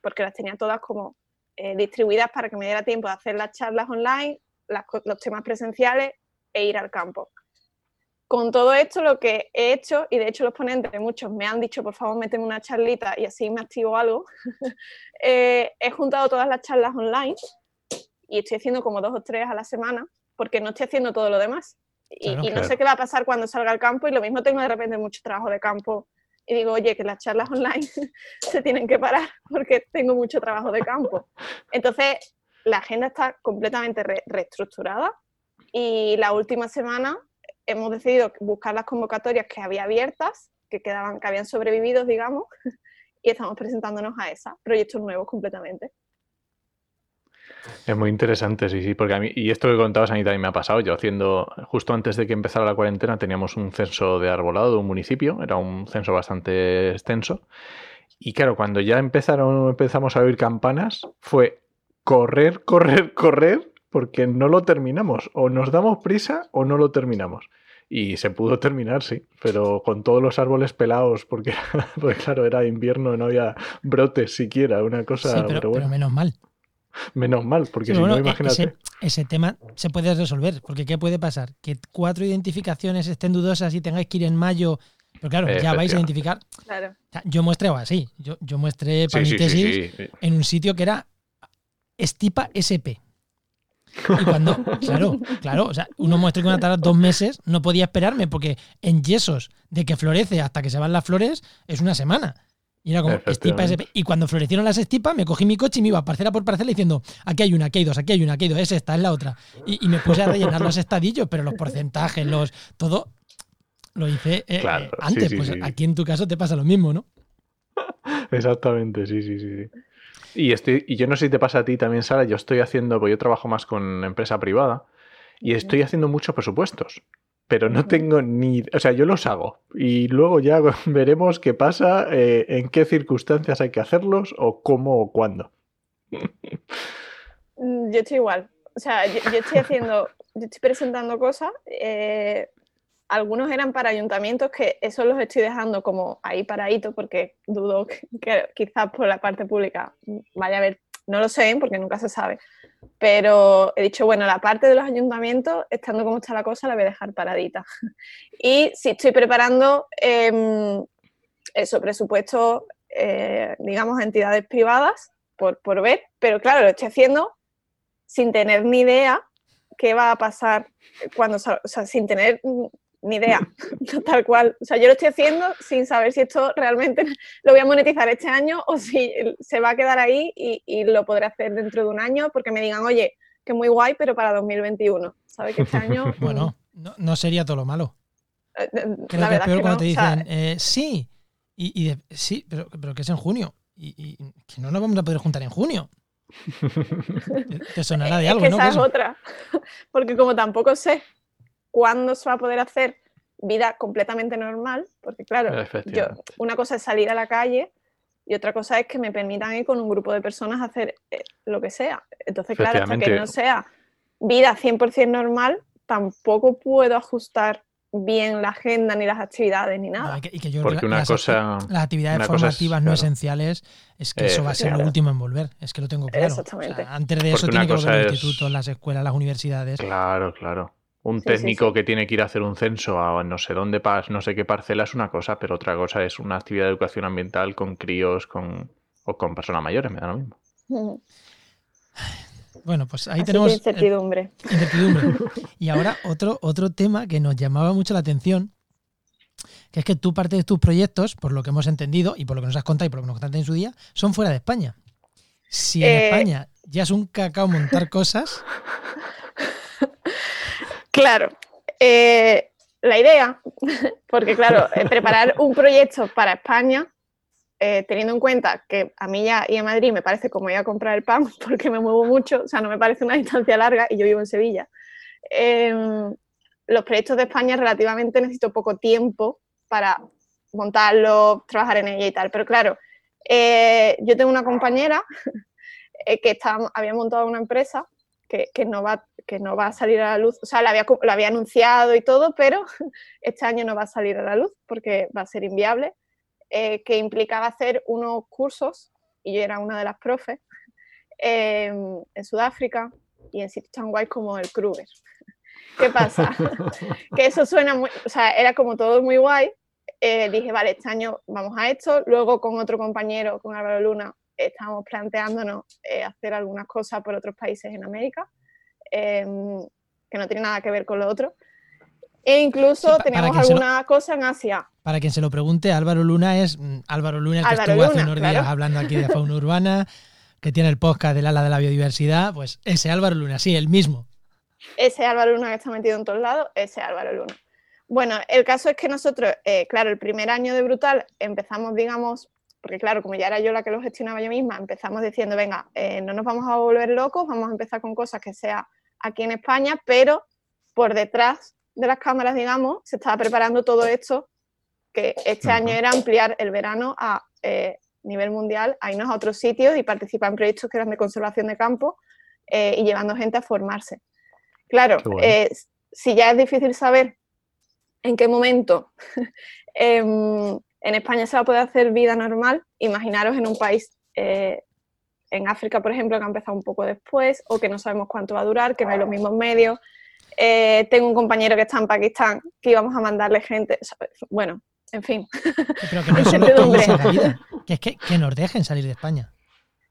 S4: porque las tenía todas como eh, distribuidas para que me diera tiempo de hacer las charlas online, los temas presenciales e ir al campo con todo esto lo que he hecho, y de hecho los ponentes, muchos me han dicho, por favor, méteme una charlita y así me activo algo, eh, he juntado todas las charlas online y estoy haciendo como dos o tres a la semana, porque no estoy haciendo todo lo demás. Y, no sé qué va a pasar cuando salga al campo y lo mismo tengo de repente mucho trabajo de campo y digo, oye, que las charlas online se tienen que parar porque tengo mucho trabajo de campo. Entonces, la agenda está completamente reestructurada y la última semana hemos decidido buscar las convocatorias que había abiertas, que quedaban, que habían sobrevivido, digamos, y estamos presentándonos a esas, proyectos nuevos completamente.
S3: Es muy interesante, sí, sí, porque a mí, y esto que contabas a mí también me ha pasado, yo haciendo, justo antes de que empezara la cuarentena teníamos un censo de arbolado de un municipio, era un censo bastante extenso, y claro, cuando ya empezaron, empezamos a oír campanas, fue correr, correr, correr porque no lo terminamos. O nos damos prisa o no lo terminamos. Y se pudo terminar, sí, pero con todos los árboles pelados, porque, claro, era invierno, no había brotes siquiera, una cosa.
S2: pero, menos mal.
S3: Menos mal, porque si no, e-, imagínate.
S2: Ese, tema se puede resolver, porque ¿qué puede pasar? Que cuatro identificaciones estén dudosas y tengáis que ir en mayo. Pero claro, ya vais a identificar.
S4: Claro.
S2: Yo muestré así. Yo, yo muestré para mi tesis en un sitio que era Estipa SP. Y cuando, claro, claro, o sea, uno muestra que una tara dos meses, no podía esperarme, porque en yesos de que florece hasta que se van las flores es una semana. Y era como estipa Y cuando florecieron las estipas, me cogí mi coche y me iba parcela por parcela diciendo, aquí hay una, aquí hay dos, aquí hay una, aquí hay dos, es esta, es la otra. Y, me puse a rellenar los estadillos, pero los porcentajes, los todo, lo hice eh, antes. pues aquí en tu caso te pasa lo mismo, ¿no?
S3: Exactamente, sí, sí, sí. Y, estoy, y yo no sé si te pasa a ti también, Sara, yo estoy haciendo, porque yo trabajo más con empresa privada, y estoy haciendo muchos presupuestos, pero no tengo ni... O sea, yo los hago y luego ya veremos qué pasa, eh, en qué circunstancias hay que hacerlos o cómo o cuándo.
S4: Mm, yo estoy igual. O sea, yo, estoy haciendo, yo estoy presentando cosas, eh, algunos eran para ayuntamientos que eso los estoy dejando como ahí paradito porque dudo que, quizás por la parte pública vaya a haber, no lo sé porque nunca se sabe, pero he dicho, bueno, la parte de los ayuntamientos, estando como está la cosa, la voy a dejar paradita. Y sí estoy preparando em, eso, presupuesto, eh, digamos, entidades privadas por, por ver, pero claro, lo estoy haciendo sin tener ni idea qué va a pasar cuando, o sea, sin tener ni idea, tal cual. O sea, yo lo estoy haciendo sin saber si esto realmente lo voy a monetizar este año o si se va a quedar ahí y, lo podré hacer dentro de un año porque me digan, oye, que muy guay, pero para 2021. ¿Sabes que este año...
S2: bueno, no, sería todo lo malo. Eh, eh, Creo que es peor cuando te dicen, eh, sí, y, sí, pero, pero que es en junio. Y, que no nos vamos a poder juntar en junio. Te sonará de algo,
S4: es que Esa es otra. Porque como tampoco sé cuándo se va a poder hacer vida completamente normal, porque claro, yo, una cosa es salir a la calle y otra cosa es que me permitan ir con un grupo de personas a hacer eh, lo que sea. Entonces, claro, hasta que no sea vida 100% normal, tampoco puedo ajustar bien la agenda ni las actividades ni nada.
S3: Porque una
S2: las,
S3: cosa,
S2: las actividades formativas no esenciales es que eso va a ser lo último en volver, es que lo tengo claro.
S4: Exactamente.
S2: antes de eso tiene que volver los institutos, las escuelas, las universidades.
S3: Claro, claro. Un técnico que tiene que ir a hacer un censo a no sé dónde, no sé qué parcela es una cosa, pero otra cosa es una actividad de educación ambiental con críos con, o con personas mayores, me da lo mismo.
S2: Bueno, pues ahí tenemos.
S4: Incertidumbre.
S2: incertidumbre. Y ahora otro, otro tema que nos llamaba mucho la atención, que es que tú parte de tus proyectos, por lo que hemos entendido y por lo que nos has contado y por lo que nos contaste en su día, son fuera de España. Si en eh, España ya es un cacao montar cosas,
S4: Claro. Eh, la idea, porque claro, eh, preparar un proyecto para España, eh, teniendo en cuenta que a mí ya y a Madrid me parece como ir a comprar el pan, porque me muevo mucho, o sea, no me parece una distancia larga y yo vivo en Sevilla. Em, los proyectos de España relativamente necesito poco tiempo para montarlos, trabajar en ella y tal. Pero claro, yo tengo una compañera que había montado una empresa que, no va, que no va a salir a la luz, o sea, lo había, había anunciado y todo, pero este año no va a salir a la luz porque va a ser inviable, eh, que implicaba hacer unos cursos, y yo era una de las profes, en Sudáfrica y en sitios tan guays como el Kruger. ¿Qué pasa? que eso suena muy, o sea, era como todo muy guay. Eh, dije, vale, este año vamos a esto. Luego con otro compañero, con Álvaro Luna, estamos planteándonos eh, hacer algunas cosas por otros países en América, em, que no tiene nada que ver con lo otro. E incluso tenemos alguna cosa en Asia.
S2: Para quien se lo pregunte, Álvaro Luna es mm, Álvaro Luna, el que estuvo hace unos días hablando aquí de fauna urbana, que tiene el podcast del ala de la biodiversidad, pues ese Álvaro Luna, sí, el mismo.
S4: Ese Álvaro Luna que está metido en todos lados, ese Álvaro Luna. Bueno, el caso es que nosotros, eh, claro, el primer año de Brutal empezamos, digamos, porque claro, como ya era yo la que lo gestionaba yo misma, empezamos diciendo, venga, eh, no nos vamos a volver locos, vamos a empezar con cosas que sea aquí en España, pero por detrás de las cámaras, digamos, se estaba preparando todo esto, que este año era ampliar el verano a eh, nivel mundial, a irnos a otros sitios y participar en proyectos que eran de conservación de campo eh, y llevando gente a formarse. Claro, si ya es difícil saber en qué momento em, en España se va a poder hacer vida normal, imaginaros en un país, eh, en África, por ejemplo, que ha empezado un poco después, o que no sabemos cuánto va a durar, que no hay los mismos medios. Eh, tengo un compañero que está en Pakistán, que íbamos a mandarle gente, bueno, en fin.
S2: Pero que no que es que, nos dejen salir de España.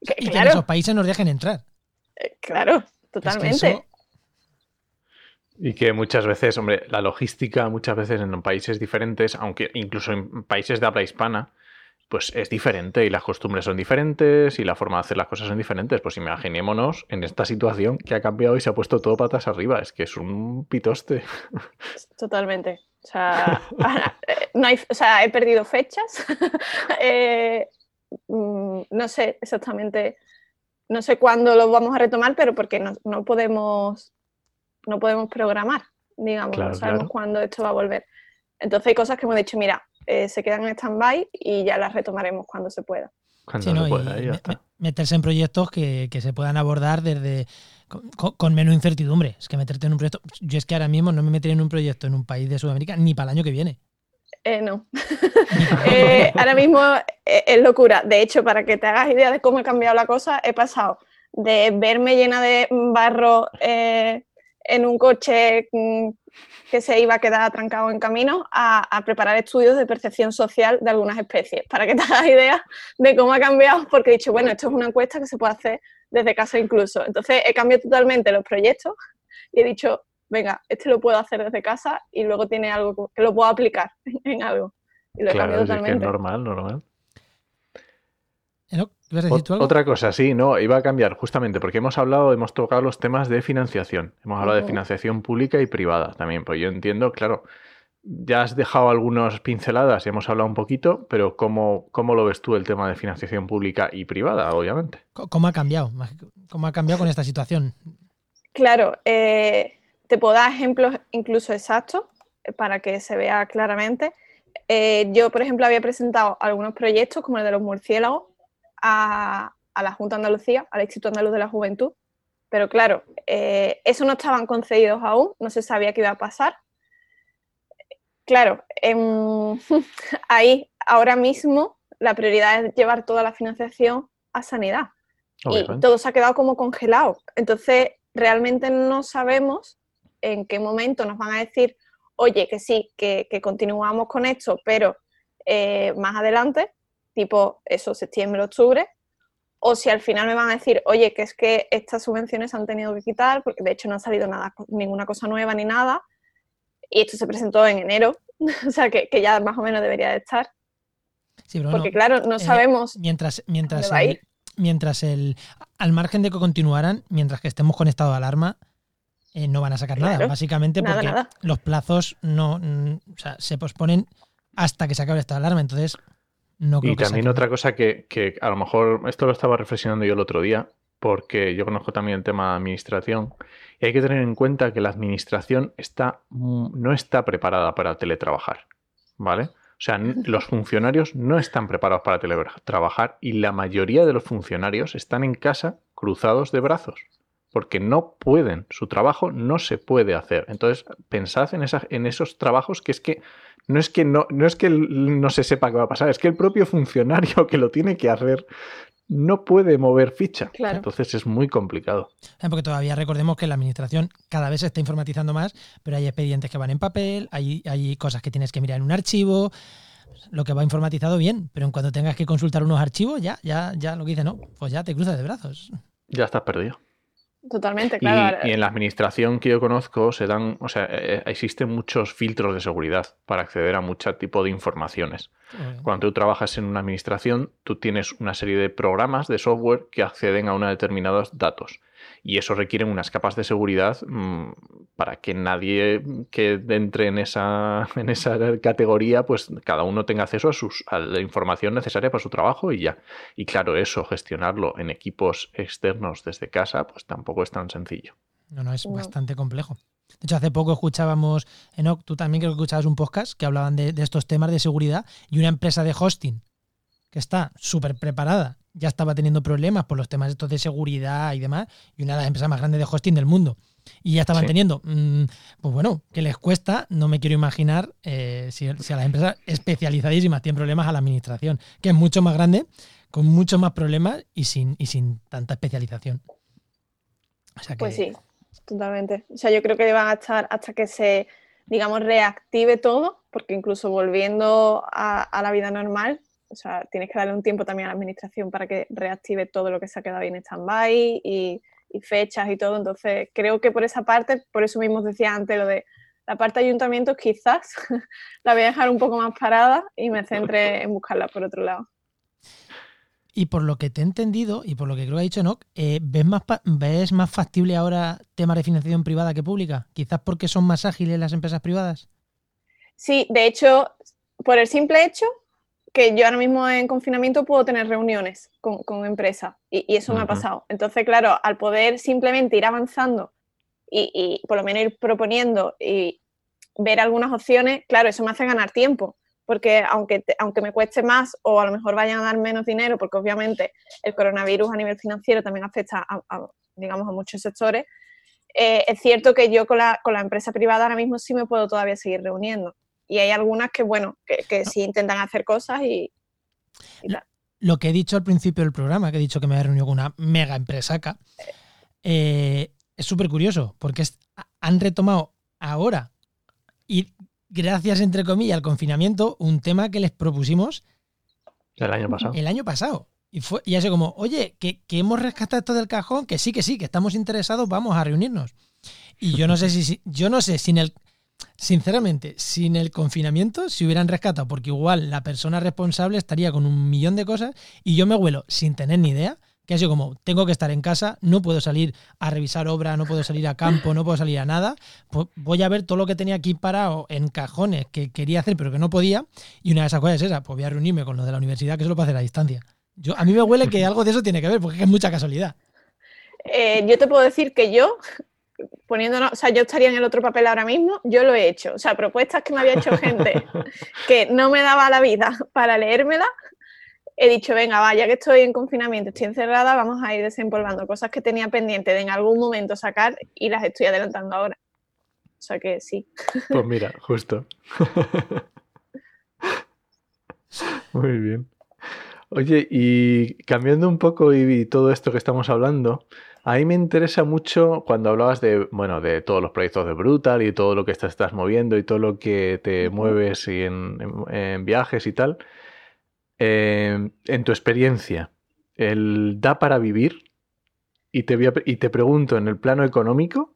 S2: y que en esos países nos dejen entrar.
S4: Eh, claro, totalmente.
S3: Y que muchas veces, hombre, la logística muchas veces en países diferentes, aunque incluso en países de habla hispana, pues es diferente y las costumbres son diferentes y la forma de hacer las cosas son diferentes. Pues imaginémonos en esta situación que ha cambiado y se ha puesto todo patas arriba. Es que es un pitoste.
S4: Totalmente. O sea, no hay, o sea he perdido fechas. Eh, mm, no sé exactamente, no sé cuándo lo vamos a retomar, pero porque no, no podemos no podemos programar, digamos, no sabemos cuándo esto va a volver. Entonces hay cosas que hemos dicho, mira, eh, se quedan en stand-by y ya las retomaremos cuando se pueda.
S2: Cuando se pueda, ya está. Meterse en proyectos que, se puedan abordar desde con, menos incertidumbre. Es que meterte en un proyecto. Yo es que ahora mismo no me metería en un proyecto en un país de Sudamérica ni para el año que viene.
S4: Eh, no. Eh, ahora mismo es locura. De hecho, para que te hagas idea de cómo ha cambiado la cosa, he pasado de verme llena de barro eh, en un coche mm, que se iba a quedar atrancado en camino a, preparar estudios de percepción social de algunas especies, para que te hagas idea de cómo ha cambiado, porque he dicho, bueno, esto es una encuesta que se puede hacer desde casa incluso. Entonces he cambiado totalmente los proyectos y he dicho, venga, este lo puedo hacer desde casa y luego tiene algo que lo puedo aplicar en algo. Y lo he
S3: claro,
S4: totalmente.
S3: Es que es normal, normal.
S2: Decir tú algo?
S3: Otra cosa, sí, no, iba a cambiar justamente porque hemos hablado, hemos tocado los temas de financiación. Hemos hablado de financiación pública y privada también. Pues yo entiendo, claro, ya has dejado algunas pinceladas y hemos hablado un poquito, pero ¿cómo, ¿cómo lo ves tú el tema de financiación pública y privada, obviamente?
S2: ¿Cómo ha cambiado? ¿Cómo ha cambiado con esta situación?
S4: Claro, eh, te puedo dar ejemplos incluso exactos eh, para que se vea claramente. Eh, yo, por ejemplo, había presentado algunos proyectos, como el de los murciélagos, a, la Junta de Andalucía, al Instituto Andaluz de la Juventud, pero claro, eh, eso no estaban concedidos aún, no se sabía qué iba a pasar. Claro, em, ahí ahora mismo la prioridad es llevar toda la financiación a sanidad. Y todo se ha quedado como congelado. Entonces, realmente no sabemos en qué momento nos van a decir, oye, que sí, que, continuamos con esto, pero eh, más adelante, tipo eso, septiembre, octubre, o si al final me van a decir, oye, que es que estas subvenciones han tenido que quitar, porque de hecho no ha salido nada, ninguna cosa nueva ni nada, y esto se presentó en enero, o sea que, ya más o menos debería de estar. porque claro, no eh, sabemos.
S2: mientras, mientras, el, mientras el, al margen de que continuaran, mientras que estemos con estado de alarma, eh, no van a sacar nada, básicamente porque los plazos no se posponen hasta que se acabe esta alarma. Entonces, no creo
S3: Y también otra cosa que, que, a lo mejor, esto lo estaba reflexionando yo el otro día, porque yo conozco también el tema de administración, y hay que tener en cuenta que la administración está, no está preparada para teletrabajar, ¿vale? O sea, los funcionarios no están preparados para teletrabajar y la mayoría de los funcionarios están en casa cruzados de brazos porque no pueden, su trabajo no se puede hacer. Entonces, pensad en, en esos trabajos que es que no es que no, no es que no se sepa qué va a pasar, es que el propio funcionario que lo tiene que hacer no puede mover ficha. Entonces es muy complicado.
S2: Porque todavía recordemos que la administración cada vez se está informatizando más, pero hay expedientes que van en papel, hay, hay cosas que tienes que mirar en un archivo lo que va informatizado bien, pero en cuanto tengas que consultar unos archivos, ya, ya, ya lo que dice, no, pues ya te cruzas de brazos.
S3: Ya estás perdido.
S4: Totalmente, claro.
S3: Y, en la administración que yo conozco se dan, o sea, eh, eh, existen muchos filtros de seguridad para acceder a mucho tipo de informaciones. Cuando tú trabajas en una administración, tú tienes una serie de programas de software que acceden a unos determinados datos y eso requiere unas capas de seguridad mm, para que nadie que entre en esa, en esa categoría, pues cada uno tenga acceso a, sus, a la información necesaria para su trabajo y ya. Y claro, eso, gestionarlo en equipos externos desde casa, pues tampoco es tan sencillo.
S2: No, no, es bastante complejo. De hecho, hace poco escuchábamos, Enoch, tú también creo que escuchabas un podcast que hablaban de, de estos temas de seguridad y una empresa de hosting que está súper preparada ya estaba teniendo problemas por los temas estos de seguridad y demás, y una de las empresas más grandes de hosting del mundo. Y ya estaban teniendo, mm, pues bueno, que les cuesta, no me quiero imaginar eh, si, a las empresas especializadísimas tienen problemas a la administración, que es mucho más grande, con muchos más problemas y sin, y sin tanta especialización.
S4: Pues sí, totalmente. O sea, yo creo que van a estar hasta que se, digamos, reactive todo, porque incluso volviendo a la vida normal, o sea, tienes que darle un tiempo también a la administración para que reactive todo lo que se ha quedado en stand-by y, fechas y todo. Entonces, creo que por esa parte, por eso mismo decía antes lo de la parte de ayuntamientos, quizás la voy a dejar un poco más parada y me centre en buscarla por otro lado.
S2: Y por lo que te he entendido y por lo que creo que ha dicho Enoch, eh, ¿ves, más ¿ves más factible ahora temas de financiación privada que pública? Quizás porque son más ágiles las empresas privadas.
S4: Sí, de hecho, por el simple hecho que yo ahora mismo en confinamiento puedo tener reuniones con, empresas y, eso me ha pasado. Entonces, claro, al poder simplemente ir avanzando y, por lo menos ir proponiendo y ver algunas opciones, claro, eso me hace ganar tiempo, porque aunque, aunque me cueste más o a lo mejor vayan a dar menos dinero, porque obviamente el coronavirus a nivel financiero también afecta a, digamos, a muchos sectores, eh, es cierto que yo con la, con la empresa privada ahora mismo sí me puedo todavía seguir reuniendo y hay algunas que, bueno, que, que sí intentan hacer cosas y,
S2: lo que he dicho al principio del programa, que he dicho que me había reunido con una mega empresaca, eh, es súper curioso, porque han retomado ahora, y gracias, entre comillas, al confinamiento, un tema que les propusimos
S3: el año pasado.
S2: El año pasado. Y, fue, y así como, oye, que, que, hemos rescatado esto del cajón, que sí, que sí, que estamos interesados, vamos a reunirnos. Y yo no sé si, yo no sé, sin el, sinceramente, sin el confinamiento, si hubieran rescatado, porque igual la persona responsable estaría con un millón de cosas y yo me huelo sin tener ni idea, que ha sido como, tengo que estar en casa, no puedo salir a revisar obra, no puedo salir a campo, no puedo salir a nada, pues voy a ver todo lo que tenía aquí parado en cajones que quería hacer pero que no podía, y una de esas cosas es esa, pues voy a reunirme con los de la universidad que eso lo puedo hacer a distancia. Yo, a mí me huele que algo de eso tiene que ver, porque es mucha casualidad.
S4: Eh, yo te puedo decir que yo, poniéndonos, o sea, yo estaría en el otro papel ahora mismo, yo lo he hecho. O sea, propuestas que me había hecho gente que no me daba la vida para leérmela, he dicho, venga, vaya que estoy en confinamiento, estoy encerrada, vamos a ir desempolvando cosas que tenía pendiente de en algún momento sacar y las estoy adelantando ahora. O sea que sí.
S3: Pues mira, justo. Muy bien. Oye, y cambiando un poco y, todo esto que estamos hablando, a mí me interesa mucho cuando hablabas de, bueno, de todos los proyectos de Brutal y todo lo que te estás moviendo y todo lo que te mueves y en, viajes y tal. Eh, en tu experiencia, ¿el da para vivir? Y te, y te pregunto, en el plano económico,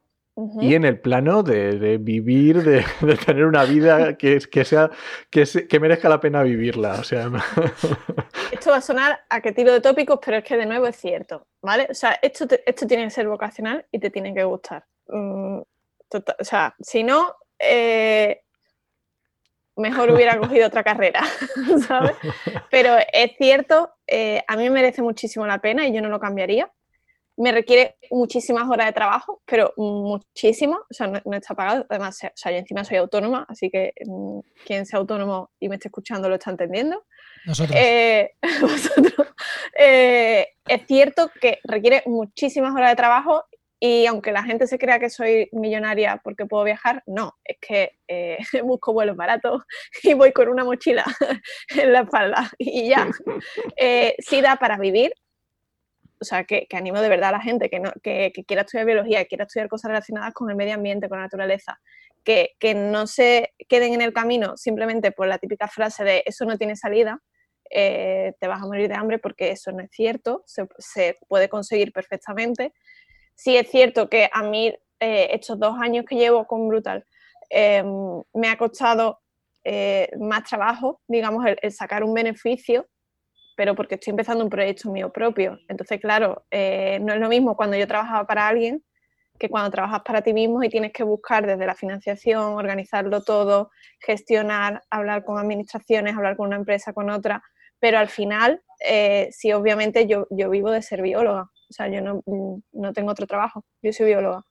S3: y en el plano de, vivir, de, tener una vida que, que sea que, que, merezca la pena vivirla. O sea,
S4: esto va a sonar a que tiro de tópicos, pero es que de nuevo es cierto, ¿vale? O sea, esto, esto tiene que ser vocacional y te tiene que gustar. Mm, o sea, si no, eh, mejor hubiera cogido otra carrera, ¿sabes? Pero es cierto, eh, a mí me merece muchísimo la pena y yo no lo cambiaría me requiere muchísimas horas de trabajo, pero muchísimo, o sea, no, está pagado. Además, o sea, yo encima soy autónoma, así que mm, quien sea autónomo y me esté escuchando lo está entendiendo.
S2: Nosotros.
S4: Eh, vosotros. Eh, es cierto que requiere muchísimas horas de trabajo y aunque la gente se crea que soy millonaria porque puedo viajar, no, es que eh, busco vuelos baratos y voy con una mochila en la espalda y ya. sí da para vivir, o sea, que, animo de verdad a la gente que, no, que, quiera estudiar biología, que quiera estudiar cosas relacionadas con el medio ambiente, con la naturaleza, que, no se queden en el camino simplemente por la típica frase de eso no tiene salida, eh, te vas a morir de hambre porque eso no es cierto, se, puede conseguir perfectamente. Sí es cierto que a mí eh, estos dos años que llevo con Brutal em, me ha costado eh, más trabajo, digamos, el sacar un beneficio pero porque estoy empezando un proyecto mío propio. Entonces, claro, eh, no es lo mismo cuando yo trabajaba para alguien que cuando trabajas para ti mismo y tienes que buscar desde la financiación, organizarlo todo, gestionar, hablar con administraciones, hablar con una empresa, con otra, pero al final, eh, sí, obviamente yo, yo vivo de ser bióloga, o sea, yo no, no tengo otro trabajo, yo soy bióloga.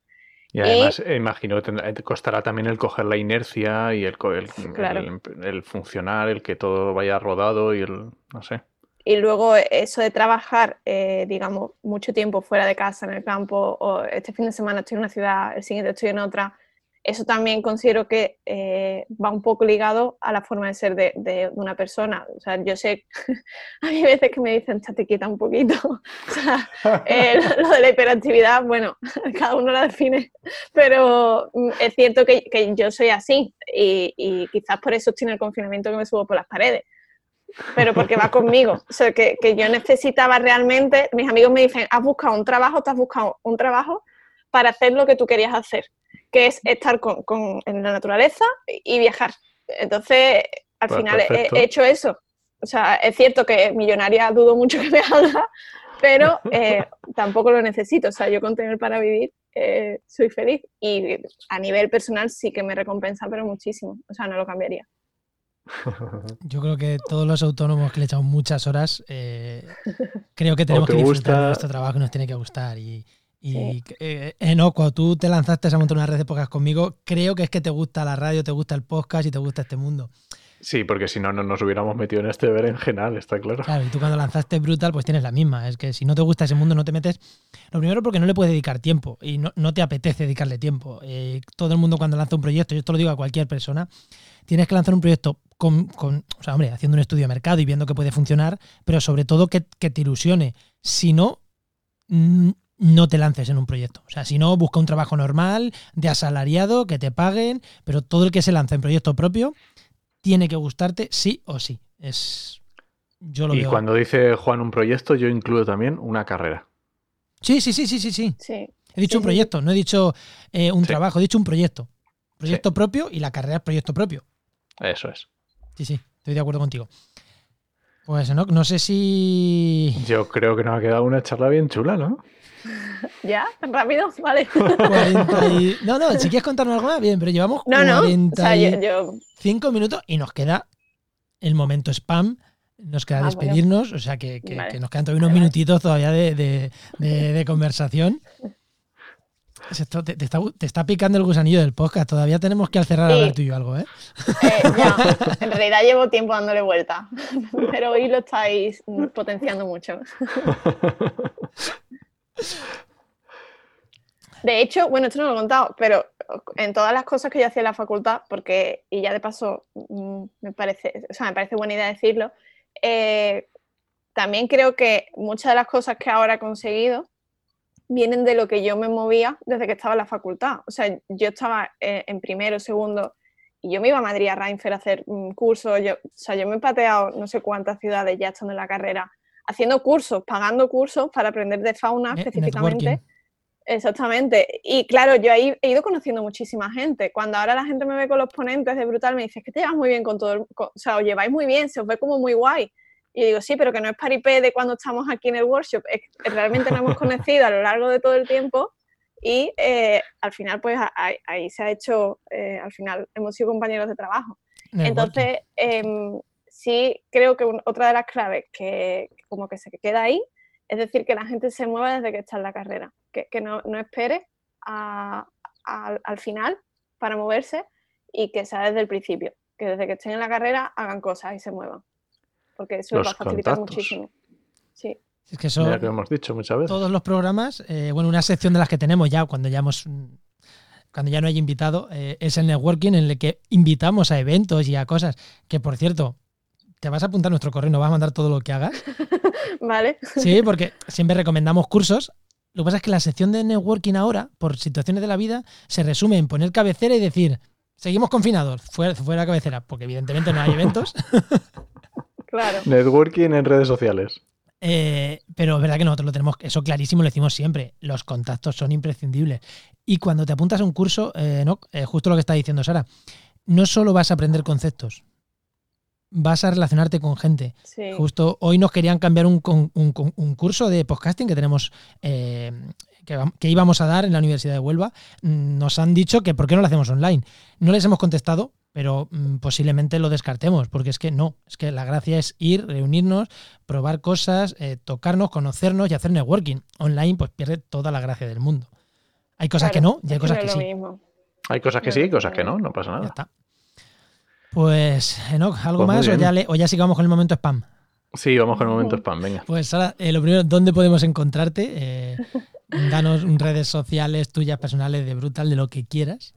S3: Y además, imagino que costará también el coger la inercia y el, el, el, funcionar, el que todo vaya rodado y el, no sé.
S4: Y luego eso de trabajar, eh, digamos, mucho tiempo fuera de casa, en el campo, o este fin de semana estoy en una ciudad, el siguiente estoy en otra, eso también considero que eh, va un poco ligado a la forma de ser de, una persona. O sea, yo sé, hay veces que me dicen, te quita un poquito. O sea, eh, lo, de la hiperactividad, bueno, cada uno la define, pero mm, es cierto que, yo soy así y, y, quizás por eso estoy en el confinamiento que me subo por las paredes pero porque va conmigo. O sea, que, que, yo necesitaba realmente, mis amigos me dicen, has buscado un trabajo, te has buscado un trabajo para hacer lo que tú querías hacer, que es estar con, con en la naturaleza y viajar. Entonces, al pues final he, hecho eso. O sea, es cierto que millonaria dudo mucho que me haga, pero eh, tampoco lo necesito. O sea, yo con tener para vivir eh, soy feliz y a nivel personal sí que me recompensa, pero muchísimo. O sea, no lo cambiaría.
S2: Yo creo que todos los autónomos que le echamos muchas horas, eh, creo que tenemos que disfrutar de nuestro trabajo y nos tiene que gustar. Y, y eh, cuando tú te lanzaste a montar una red de podcast conmigo, creo que es que te gusta la radio, te gusta el podcast y te gusta este mundo.
S3: Sí, porque si no, no nos hubiéramos metido en este berenjenal, está claro.
S2: Claro, y tú cuando lanzaste Brutal, pues tienes la misma. Es que si no te gusta ese mundo, no te metes. Lo primero porque no le puedes dedicar tiempo y no, te apetece dedicarle tiempo. Eh, todo el mundo cuando lanza un proyecto, yo esto lo digo a cualquier persona, tienes que lanzar un proyecto con, o sea, hombre, haciendo un estudio de mercado y viendo que puede funcionar, pero sobre todo que, que te ilusione. Si no, no te lances en un proyecto. O sea, si no, busca un trabajo normal, de asalariado, que te paguen, pero todo el que se lanza en proyecto propio tiene que gustarte sí o sí. Es. Yo lo
S3: y cuando dice Juan un proyecto, yo incluyo también una carrera.
S2: Sí, sí, sí, sí, sí, sí. He dicho un proyecto, no he dicho eh, un trabajo, he dicho un proyecto. Proyecto propio y la carrera es proyecto propio.
S3: Eso es.
S2: Sí, sí, estoy de acuerdo contigo. Pues no, no sé si.
S3: Yo creo que nos ha quedado una charla bien chula, ¿no?
S4: ¿Ya? ¿Tan rápido? Vale.
S2: No, no, si quieres contarnos algo más, bien, pero llevamos no, 45 minutos y nos queda el momento spam. Nos queda ah, despedirnos, o sea que, nos quedan todavía unos minutitos todavía de, conversación. Te, está, picando el gusanillo del podcast. Todavía tenemos que al cerrar a hablar tú y yo algo, ¿eh?
S4: ¿eh? En realidad llevo tiempo dándole vuelta, pero hoy lo estáis potenciando mucho. De hecho, bueno, esto no lo he contado, pero en todas las cosas que yo hacía en la facultad, porque, y ya de paso, mm, me parece, o sea, me parece buena idea decirlo, eh, también creo que muchas de las cosas que ahora he conseguido vienen de lo que yo me movía desde que estaba en la facultad. O sea, yo estaba eh, en primero, segundo, y yo me iba a Madrid a Reinfer a hacer un curso. Yo, o sea, yo me he pateado no sé cuántas ciudades ya estando en la carrera haciendo cursos, pagando cursos para aprender de fauna específicamente. Exactamente. Y claro, yo ahí he ido conociendo muchísima gente. Cuando ahora la gente me ve con los ponentes de Brutal, me dice, es que te llevas muy bien con todo, el, o sea, os lleváis muy bien, se os ve como muy guay. Y digo, sí, pero que no es paripé de cuando estamos aquí en el workshop, es que realmente nos hemos conocido a lo largo de todo el tiempo y eh, al final, pues ahí, se ha hecho, eh, al final hemos sido compañeros de trabajo. Entonces, sí creo que otra de las claves que como que se queda ahí, es decir, que la gente se mueva desde que está en la carrera, que, no, espere al final para moverse y que sea desde el principio, que desde que estén en la carrera hagan cosas y se muevan, porque eso va a facilitar muchísimo. Sí.
S2: Es que eso,
S3: que hemos dicho muchas veces.
S2: Todos los programas, eh, bueno, una sección de las que tenemos ya cuando ya hemos cuando ya no hay invitado, eh, es el networking en el que invitamos a eventos y a cosas que, por cierto, te vas a apuntar nuestro correo, nos vas a mandar todo lo que hagas.
S4: vale.
S2: Sí, porque siempre recomendamos cursos. Lo que pasa es que la sección de networking ahora, por situaciones de la vida, se resume en poner cabecera y decir, seguimos confinados, fuera, fuera cabecera, porque evidentemente no hay eventos.
S4: claro.
S3: Networking en redes sociales.
S2: Eh, pero es verdad que nosotros lo tenemos, eso clarísimo, lo decimos siempre. Los contactos son imprescindibles. Y cuando te apuntas a un curso, eh, no, eh, justo lo que está diciendo Sara, no solo vas a aprender conceptos, vas a relacionarte con gente. Justo hoy nos querían cambiar un, curso de podcasting que tenemos, que, íbamos a dar en la Universidad de Huelva. Nos han dicho que por qué no lo hacemos online. No les hemos contestado, pero mm, posiblemente lo descartemos, porque es que no, es que la gracia es ir, reunirnos, probar cosas, eh, tocarnos, conocernos y hacer networking. Online pues pierde toda la gracia del mundo. Hay cosas que no y hay cosas que, sí.
S3: Hay cosas que sí y cosas que no, no pasa nada. Ya está.
S2: Pues, Enoch, ¿algo pues más o ya, le, o ya sigamos con el momento spam?
S3: Sí, vamos con el momento spam, venga.
S2: Pues ahora, eh, lo primero, ¿dónde podemos encontrarte? Eh, danos redes sociales tuyas personales de Brutal, de lo que quieras.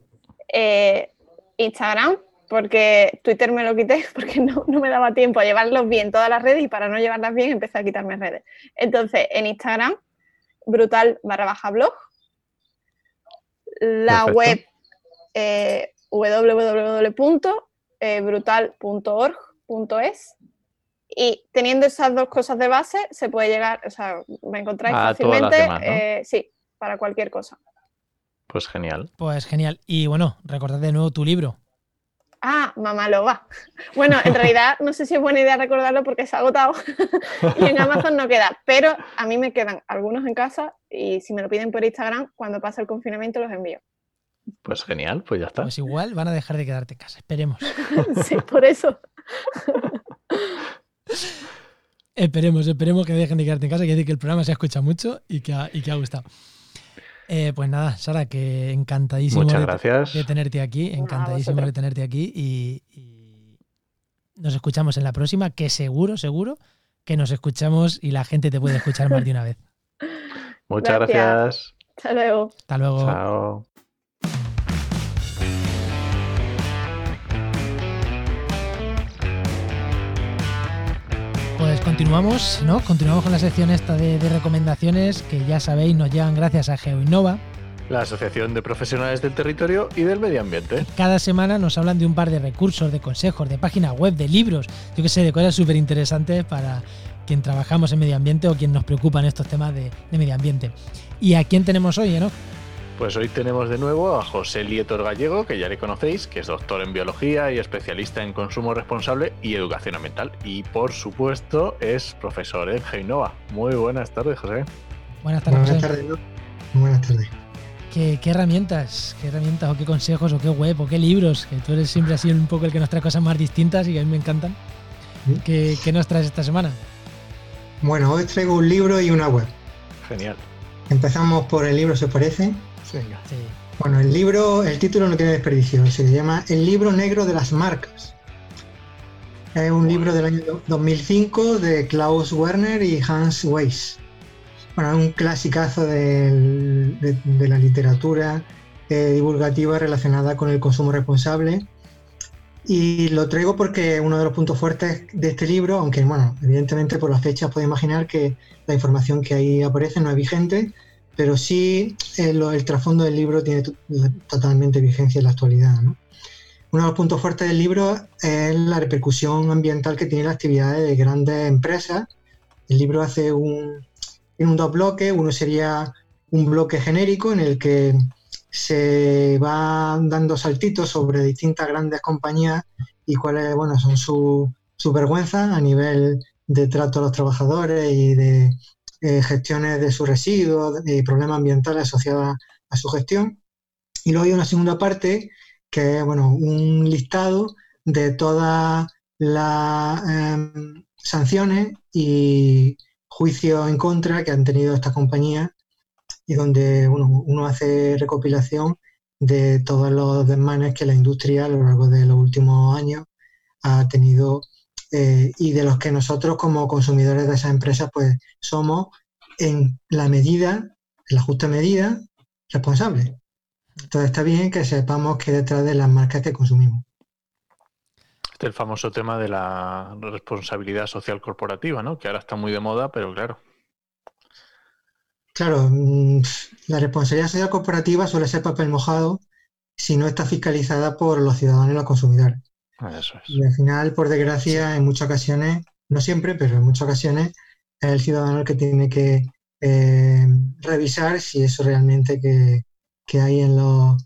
S4: Eh, Instagram, porque Twitter me lo quité porque no, me daba tiempo a llevarlos bien todas las redes y para no llevarlas bien empecé a quitarme redes. Entonces, en Instagram, brutal barra baja blog. La web www eh, brutal.org.es y teniendo esas dos cosas de base se puede llegar, o sea, me encontráis fácilmente, eh, sí, para cualquier cosa.
S3: Pues genial.
S2: Pues genial. Y bueno, recordad de nuevo tu libro.
S4: Ah, Mamá va Bueno, en realidad no sé si es buena idea recordarlo porque se ha agotado y en Amazon no queda, pero a mí me quedan algunos en casa y si me lo piden por Instagram, cuando pase el confinamiento los envío.
S3: Pues genial, pues ya está.
S2: Pues igual van a dejar de quedarte en casa, esperemos.
S4: sí, por eso.
S2: esperemos, esperemos que dejen de quedarte en casa, que decir que el programa se escucha mucho y que ha, y que ha gustado. Eh, pues nada, Sara, que encantadísimo
S3: Muchas gracias.
S2: De, tenerte aquí, encantadísimo de tenerte aquí y, nos escuchamos en la próxima, que seguro, seguro que nos escuchamos y la gente te puede escuchar más de una vez.
S3: Muchas gracias.
S4: Hasta luego.
S2: Hasta luego.
S3: Chao.
S2: Pues continuamos, ¿no? Continuamos con la sección esta de, de recomendaciones que ya sabéis nos llegan gracias a GeoInnova.
S3: La Asociación de Profesionales del Territorio y del Medio Ambiente.
S2: Cada semana nos hablan de un par de recursos, de consejos, de páginas web, de libros, yo que sé, de cosas súper interesantes para quien trabajamos en medio ambiente o quien nos preocupan estos temas de, de medio ambiente. ¿Y a quién tenemos hoy, no?
S3: Pues hoy tenemos de nuevo a José Lietor Gallego, que ya le conocéis, que es doctor en biología y especialista en consumo responsable y educación ambiental. Y por supuesto es profesor en Geinova. Muy buenas tardes, José.
S2: Buenas tardes,
S5: Buenas
S2: José.
S5: tardes. ¿no? Buenas tardes.
S2: ¿Qué, qué herramientas, qué herramientas o qué consejos o qué web o qué libros? Que tú eres siempre así un poco el que nos trae cosas más distintas y que a mí me encantan. ¿Qué, qué nos traes esta semana?
S5: Bueno, hoy traigo un libro y una web.
S3: Genial.
S5: Empezamos por el libro, ¿se os parece?
S3: Venga.
S2: Sí.
S5: Bueno, el libro, el título no tiene desperdicio, se llama El libro negro de las marcas. Es un libro del año 2005 de Klaus Werner y Hans Weiss. Bueno, es un clasicazo de la literatura eh, divulgativa relacionada con el consumo responsable. Y lo traigo porque uno de los puntos fuertes de este libro, aunque bueno, evidentemente por las fechas puede imaginar que la información que ahí aparece no es vigente, pero sí eh, lo- el trasfondo del libro tiene to- totalmente vigencia en la actualidad. ¿no? Uno de los puntos fuertes del libro es la repercusión ambiental que tiene la actividad de grandes empresas. El libro hace un, tiene un dos bloques, uno sería un bloque genérico en el que se van dando saltitos sobre distintas grandes compañías y cuáles bueno, son sus su vergüenzas a nivel de trato a los trabajadores y de eh, gestiones de sus residuos y problemas ambientales asociados a su gestión. Y luego hay una segunda parte que es bueno, un listado de todas las eh, sanciones y juicios en contra que han tenido estas compañías y donde bueno, uno hace recopilación de todos los desmanes que la industria a lo largo de los últimos años ha tenido eh, y de los que nosotros como consumidores de esas empresas pues somos en la medida, en la justa medida, responsables. Entonces está bien que sepamos que detrás de las marcas que consumimos.
S3: Este es el famoso tema de la responsabilidad social corporativa, ¿no? Que ahora está muy de moda, pero claro.
S5: Claro, mm, la responsabilidad social corporativa suele ser papel mojado si no está fiscalizada por los ciudadanos y los consumidores.
S3: Eso es.
S5: Y al final, por desgracia, en muchas ocasiones, no siempre, pero en muchas ocasiones, es el ciudadano el que tiene que eh, revisar si eso realmente que, que hay en los,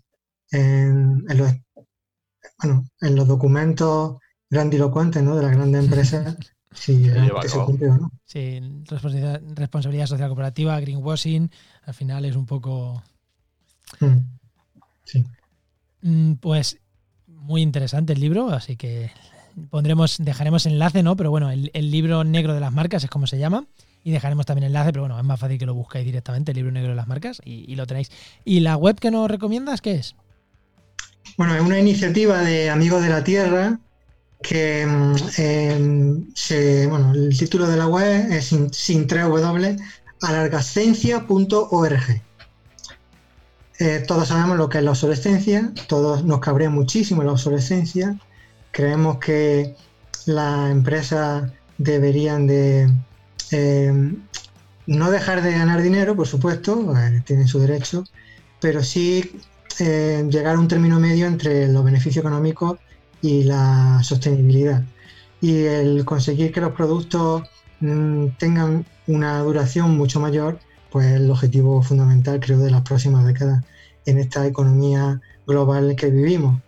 S5: en, en los bueno, en los documentos grandilocuentes ¿no? de las grandes empresas,
S3: a
S5: realmente se cumple o no.
S2: Sí, responsabilidad, responsabilidad social corporativa, greenwashing, al final es un poco...
S5: Mm. Sí.
S2: Mm, Pues muy interesante el libro, así que pondremos, dejaremos enlace, ¿no? Pero bueno, el, libro negro de las marcas es como se llama. Y dejaremos también enlace, pero bueno, es más fácil que lo busquéis directamente, el libro negro de las marcas, y, y lo tenéis. ¿Y la web que nos recomiendas qué es?
S5: Bueno, es una iniciativa de Amigos de la Tierra que mm, em, se, bueno, el título de la web es sin, sin 3W, alargascencia.org. Eh, todos sabemos lo que es la obsolescencia, todos nos cabrea muchísimo la obsolescencia. Creemos que las empresas deberían de eh, no dejar de ganar dinero, por supuesto, eh, tienen su derecho, pero sí llegar a un término medio entre los beneficios económicos y la sostenibilidad. Y el conseguir que los productos mm, tengan una duración mucho mayor, pues es el objetivo fundamental, creo, de las próximas décadas en esta economía global que vivimos.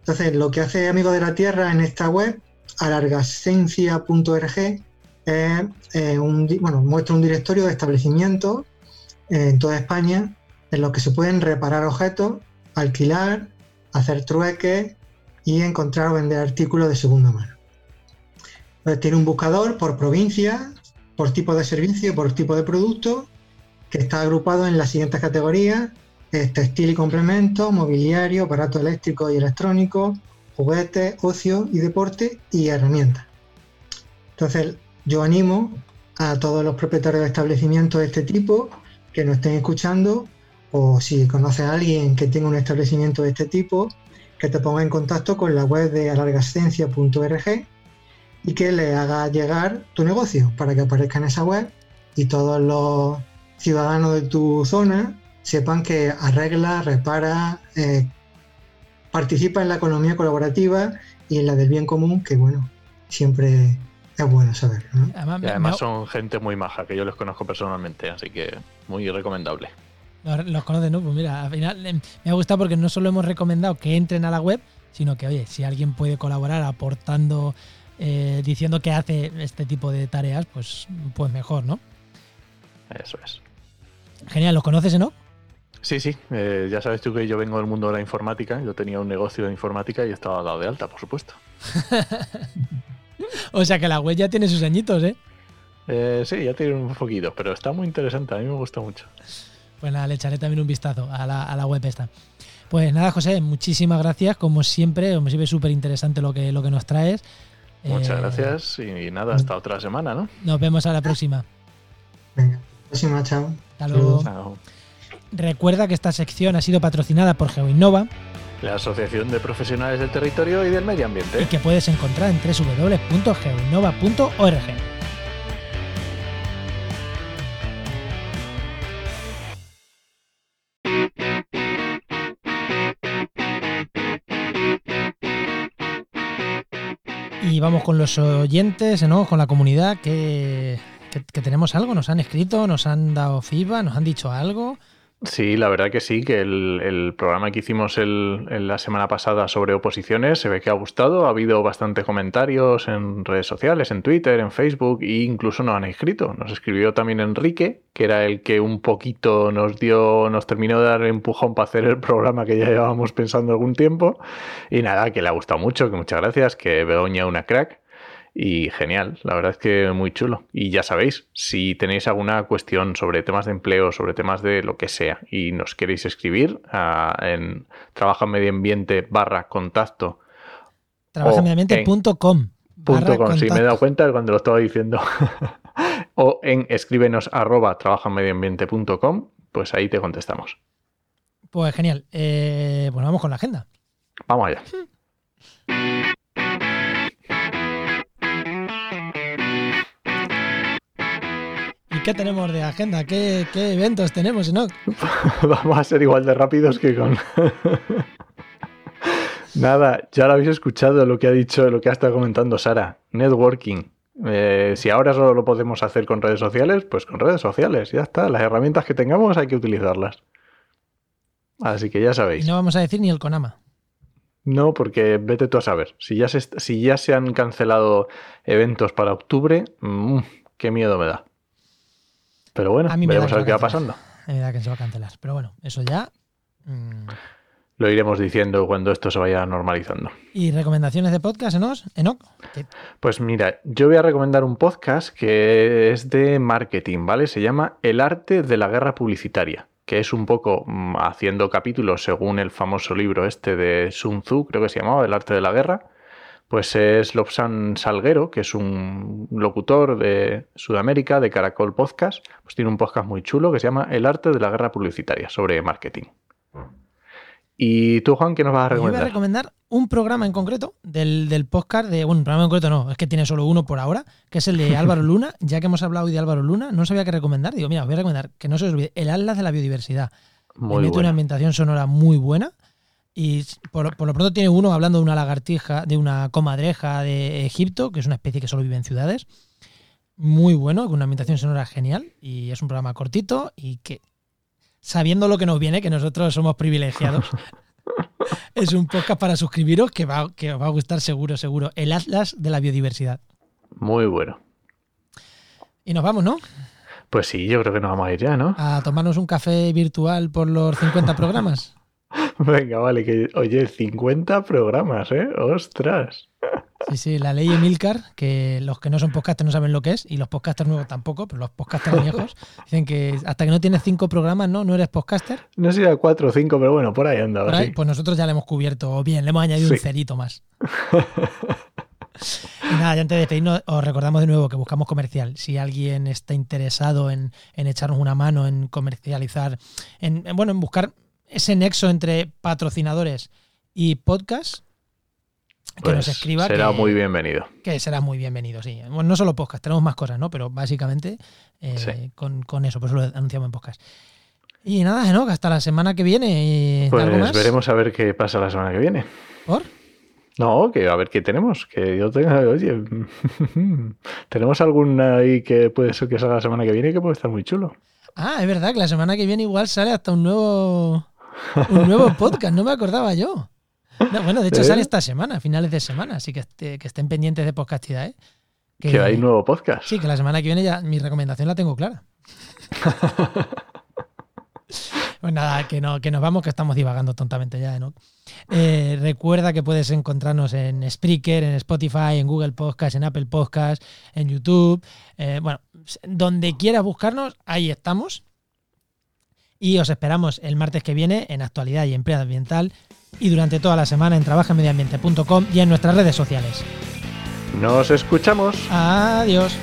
S5: Entonces, lo que hace Amigos de la Tierra en esta web, alargascencia.org, es, eh, un, bueno, muestra un directorio de establecimientos eh, en toda España en los que se pueden reparar objetos, alquilar, hacer trueques y encontrar o vender artículos de segunda mano. Tiene un buscador por provincia, por tipo de servicio, por tipo de producto, que está agrupado en las siguientes categorías: textil y complementos, mobiliario, aparatos eléctricos y electrónicos, juguetes, ocio y deporte y herramientas. Entonces, yo animo a todos los propietarios de establecimientos de este tipo que nos estén escuchando o si conoces a alguien que tenga un establecimiento de este tipo, que te ponga en contacto con la web de alargascencia.org y que le haga llegar tu negocio para que aparezca en esa web y todos los ciudadanos de tu zona sepan que arregla, repara, eh, participa en la economía colaborativa y en la del bien común, que bueno, siempre es bueno saber.
S3: y además son gente muy maja, que yo los conozco personalmente, así que muy recomendable.
S2: Los, conoces, ¿no? Pues mira, al final em, me ha gustado porque no solo hemos recomendado que entren a la web, sino que, oye, si alguien puede colaborar aportando, eh, diciendo que hace este tipo de tareas, pues, pues mejor, ¿no?
S3: Eso es.
S2: Genial, ¿los conoces, no?
S3: Sí, sí, eh, ya sabes tú que yo vengo del mundo de la informática, yo tenía un negocio de informática y estaba dado de alta, por supuesto.
S2: o sea que la web ya tiene sus añitos, ¿eh?
S3: ¿eh? sí, ya tiene un poquito, pero está muy interesante, a mí me gusta mucho.
S2: Pues nada, le echaré también un vistazo a la, web esta. Pues nada, José, muchísimas gracias, como siempre, me sirve súper interesante lo que, lo que nos traes.
S3: Muchas eh, gracias y nada, hasta otra semana, ¿no?
S2: Nos vemos a la próxima.
S5: Venga, próxima, chao.
S2: Hasta luego. Recuerda que esta sección ha sido patrocinada por GeoInnova,
S3: la Asociación de Profesionales del Territorio y del Medio Ambiente,
S2: y que puedes encontrar en www.geoinnova.org. Y vamos con los oyentes, ¿no? con la comunidad, que, que tenemos algo, nos han escrito, nos han dado feedback, nos han dicho algo.
S3: Sí, la verdad que sí, que el, programa que hicimos el, la semana pasada sobre oposiciones se ve que ha gustado, ha habido bastantes comentarios en redes sociales, en Twitter, en Facebook e incluso nos han escrito. Nos escribió también Enrique, que era el que un poquito nos dio, nos terminó de dar empujón para hacer el programa que ya llevábamos pensando algún tiempo. Y nada, que le ha gustado mucho, que muchas gracias, que Begoña una crack. Y genial, la verdad es que muy chulo. Y ya sabéis, si tenéis alguna cuestión sobre temas de empleo, sobre temas de lo que sea, y nos queréis escribir en trabajo en medio ambiente barra contacto.
S2: Trabajamediambiente.com.
S3: Com, sí, me he dado cuenta cuando lo estaba diciendo. o en escríbenos arroba trabajamediambiente.com, pues ahí te contestamos.
S2: Pues genial. Eh, bueno, vamos con la agenda.
S3: Vamos allá.
S2: Qué tenemos de agenda? ¿Qué, eventos tenemos, no?
S3: Vamos a ser igual de rápidos que con. Nada, ya lo habéis escuchado lo que ha dicho, lo que ha estado comentando Sara. Networking. Eh, si ahora solo lo podemos hacer con redes sociales, pues con redes sociales, ya está. Las herramientas que tengamos hay que utilizarlas. Así que ya sabéis.
S2: Y no vamos a decir ni el Conama.
S3: No, porque vete tú a saber. Si ya se, si ya se han cancelado eventos para octubre, mm, qué miedo me da. Pero bueno, veremos a ver qué va pasando.
S2: A mí me da que se va a cancelar. Pero bueno, eso ya. Mm.
S3: Lo iremos diciendo cuando esto se vaya normalizando.
S2: ¿Y recomendaciones de podcast, Enoch?
S3: Pues mira, yo voy a recomendar un podcast que es de marketing, ¿vale? Se llama El arte de la guerra publicitaria, que es un poco mm, haciendo capítulos según el famoso libro este de Sun Tzu, creo que se llamaba, El arte de la guerra pues es Lobsan Salguero, que es un locutor de Sudamérica, de Caracol Podcast, pues tiene un podcast muy chulo que se llama El arte de la guerra publicitaria, sobre marketing. ¿Y tú, Juan, qué nos vas a recomendar?
S2: Yo voy a recomendar un programa en concreto del, podcast de. Bueno, un programa en concreto no, es que tiene solo uno por ahora, que es el de Álvaro Luna. Ya que hemos hablado hoy de Álvaro Luna, no sabía qué recomendar. Digo, mira, voy a recomendar que no se os olvide el Atlas de la Biodiversidad. Muy mete una ambientación sonora muy buena y por, lo pronto tiene uno hablando de una lagartija, de una comadreja de Egipto, que es una especie que solo vive en ciudades. Muy bueno, con una ambientación sonora genial. Y es un programa cortito y que, sabiendo lo que nos viene, que nosotros somos privilegiados, es un podcast para suscribiros que, va, que os va a gustar seguro, seguro. El Atlas de la Biodiversidad.
S3: Muy bueno.
S2: Y nos vamos, ¿no?
S3: Pues sí, yo creo que nos vamos a ir ya, ¿no?
S2: A tomarnos un café virtual por los 50 programas.
S3: Venga, vale, que oye, 50 programas, ¿eh? ¡Ostras!
S2: Sí, sí, la ley Emilcar, que los que no son podcasters no saben lo que es, y los podcasters nuevos tampoco, pero los podcasters viejos dicen que hasta que no tienes cinco programas, ¿no? No eres podcaster.
S3: No sé si era cuatro o cinco, pero bueno, por ahí anda.
S2: Por ahí, pues nosotros ya le hemos cubierto bien, le hemos añadido un cerito más. Y nada, ya antes de despedirnos, os recordamos de nuevo que buscamos comercial. Si alguien está interesado en, echarnos una mano, en comercializar, en, bueno, en buscar ese nexo entre patrocinadores y podcast, que nos
S3: Pues
S2: escriba.
S3: Será
S2: que-
S3: muy bienvenido.
S2: Que será muy bienvenido, sí. Bueno, no solo podcast, tenemos más cosas, ¿no? Pero básicamente eh,
S3: Sí.
S2: con, con eso, por eso lo anunciamos en podcast. Y nada, Enoch, hasta la semana que viene. ¿Algo
S3: Pues
S2: más?
S3: veremos a ver qué pasa la semana que viene.
S2: ¿Por?
S3: No, que a ver qué tenemos. Que yo tenga, oye, tenemos alguna ahí que puede ser que salga la semana que viene y que puede estar muy chulo.
S2: Ah, es verdad que la semana que viene igual sale hasta un nuevo, un nuevo podcast, no me acordaba yo. No, bueno, de hecho
S3: ¿Eh?
S2: sale esta semana, a finales de semana, así que, este- que estén pendientes de Podcastidad, ¿eh?
S3: Que, hay nuevo podcast.
S2: Sí, que la semana que viene ya mi recomendación la tengo clara. Pues nada, que, no, que nos vamos, que estamos divagando tontamente ya, ¿no? Eh, recuerda que puedes encontrarnos en Spreaker, en Spotify, en Google Podcast, en Apple Podcast, en YouTube. eh, bueno, donde quieras buscarnos, ahí estamos. Y os esperamos el martes que viene en Actualidad y Empleo Ambiental y durante toda la semana en trabajamediambiente.com y en nuestras redes sociales.
S3: Nos escuchamos.
S2: Adiós.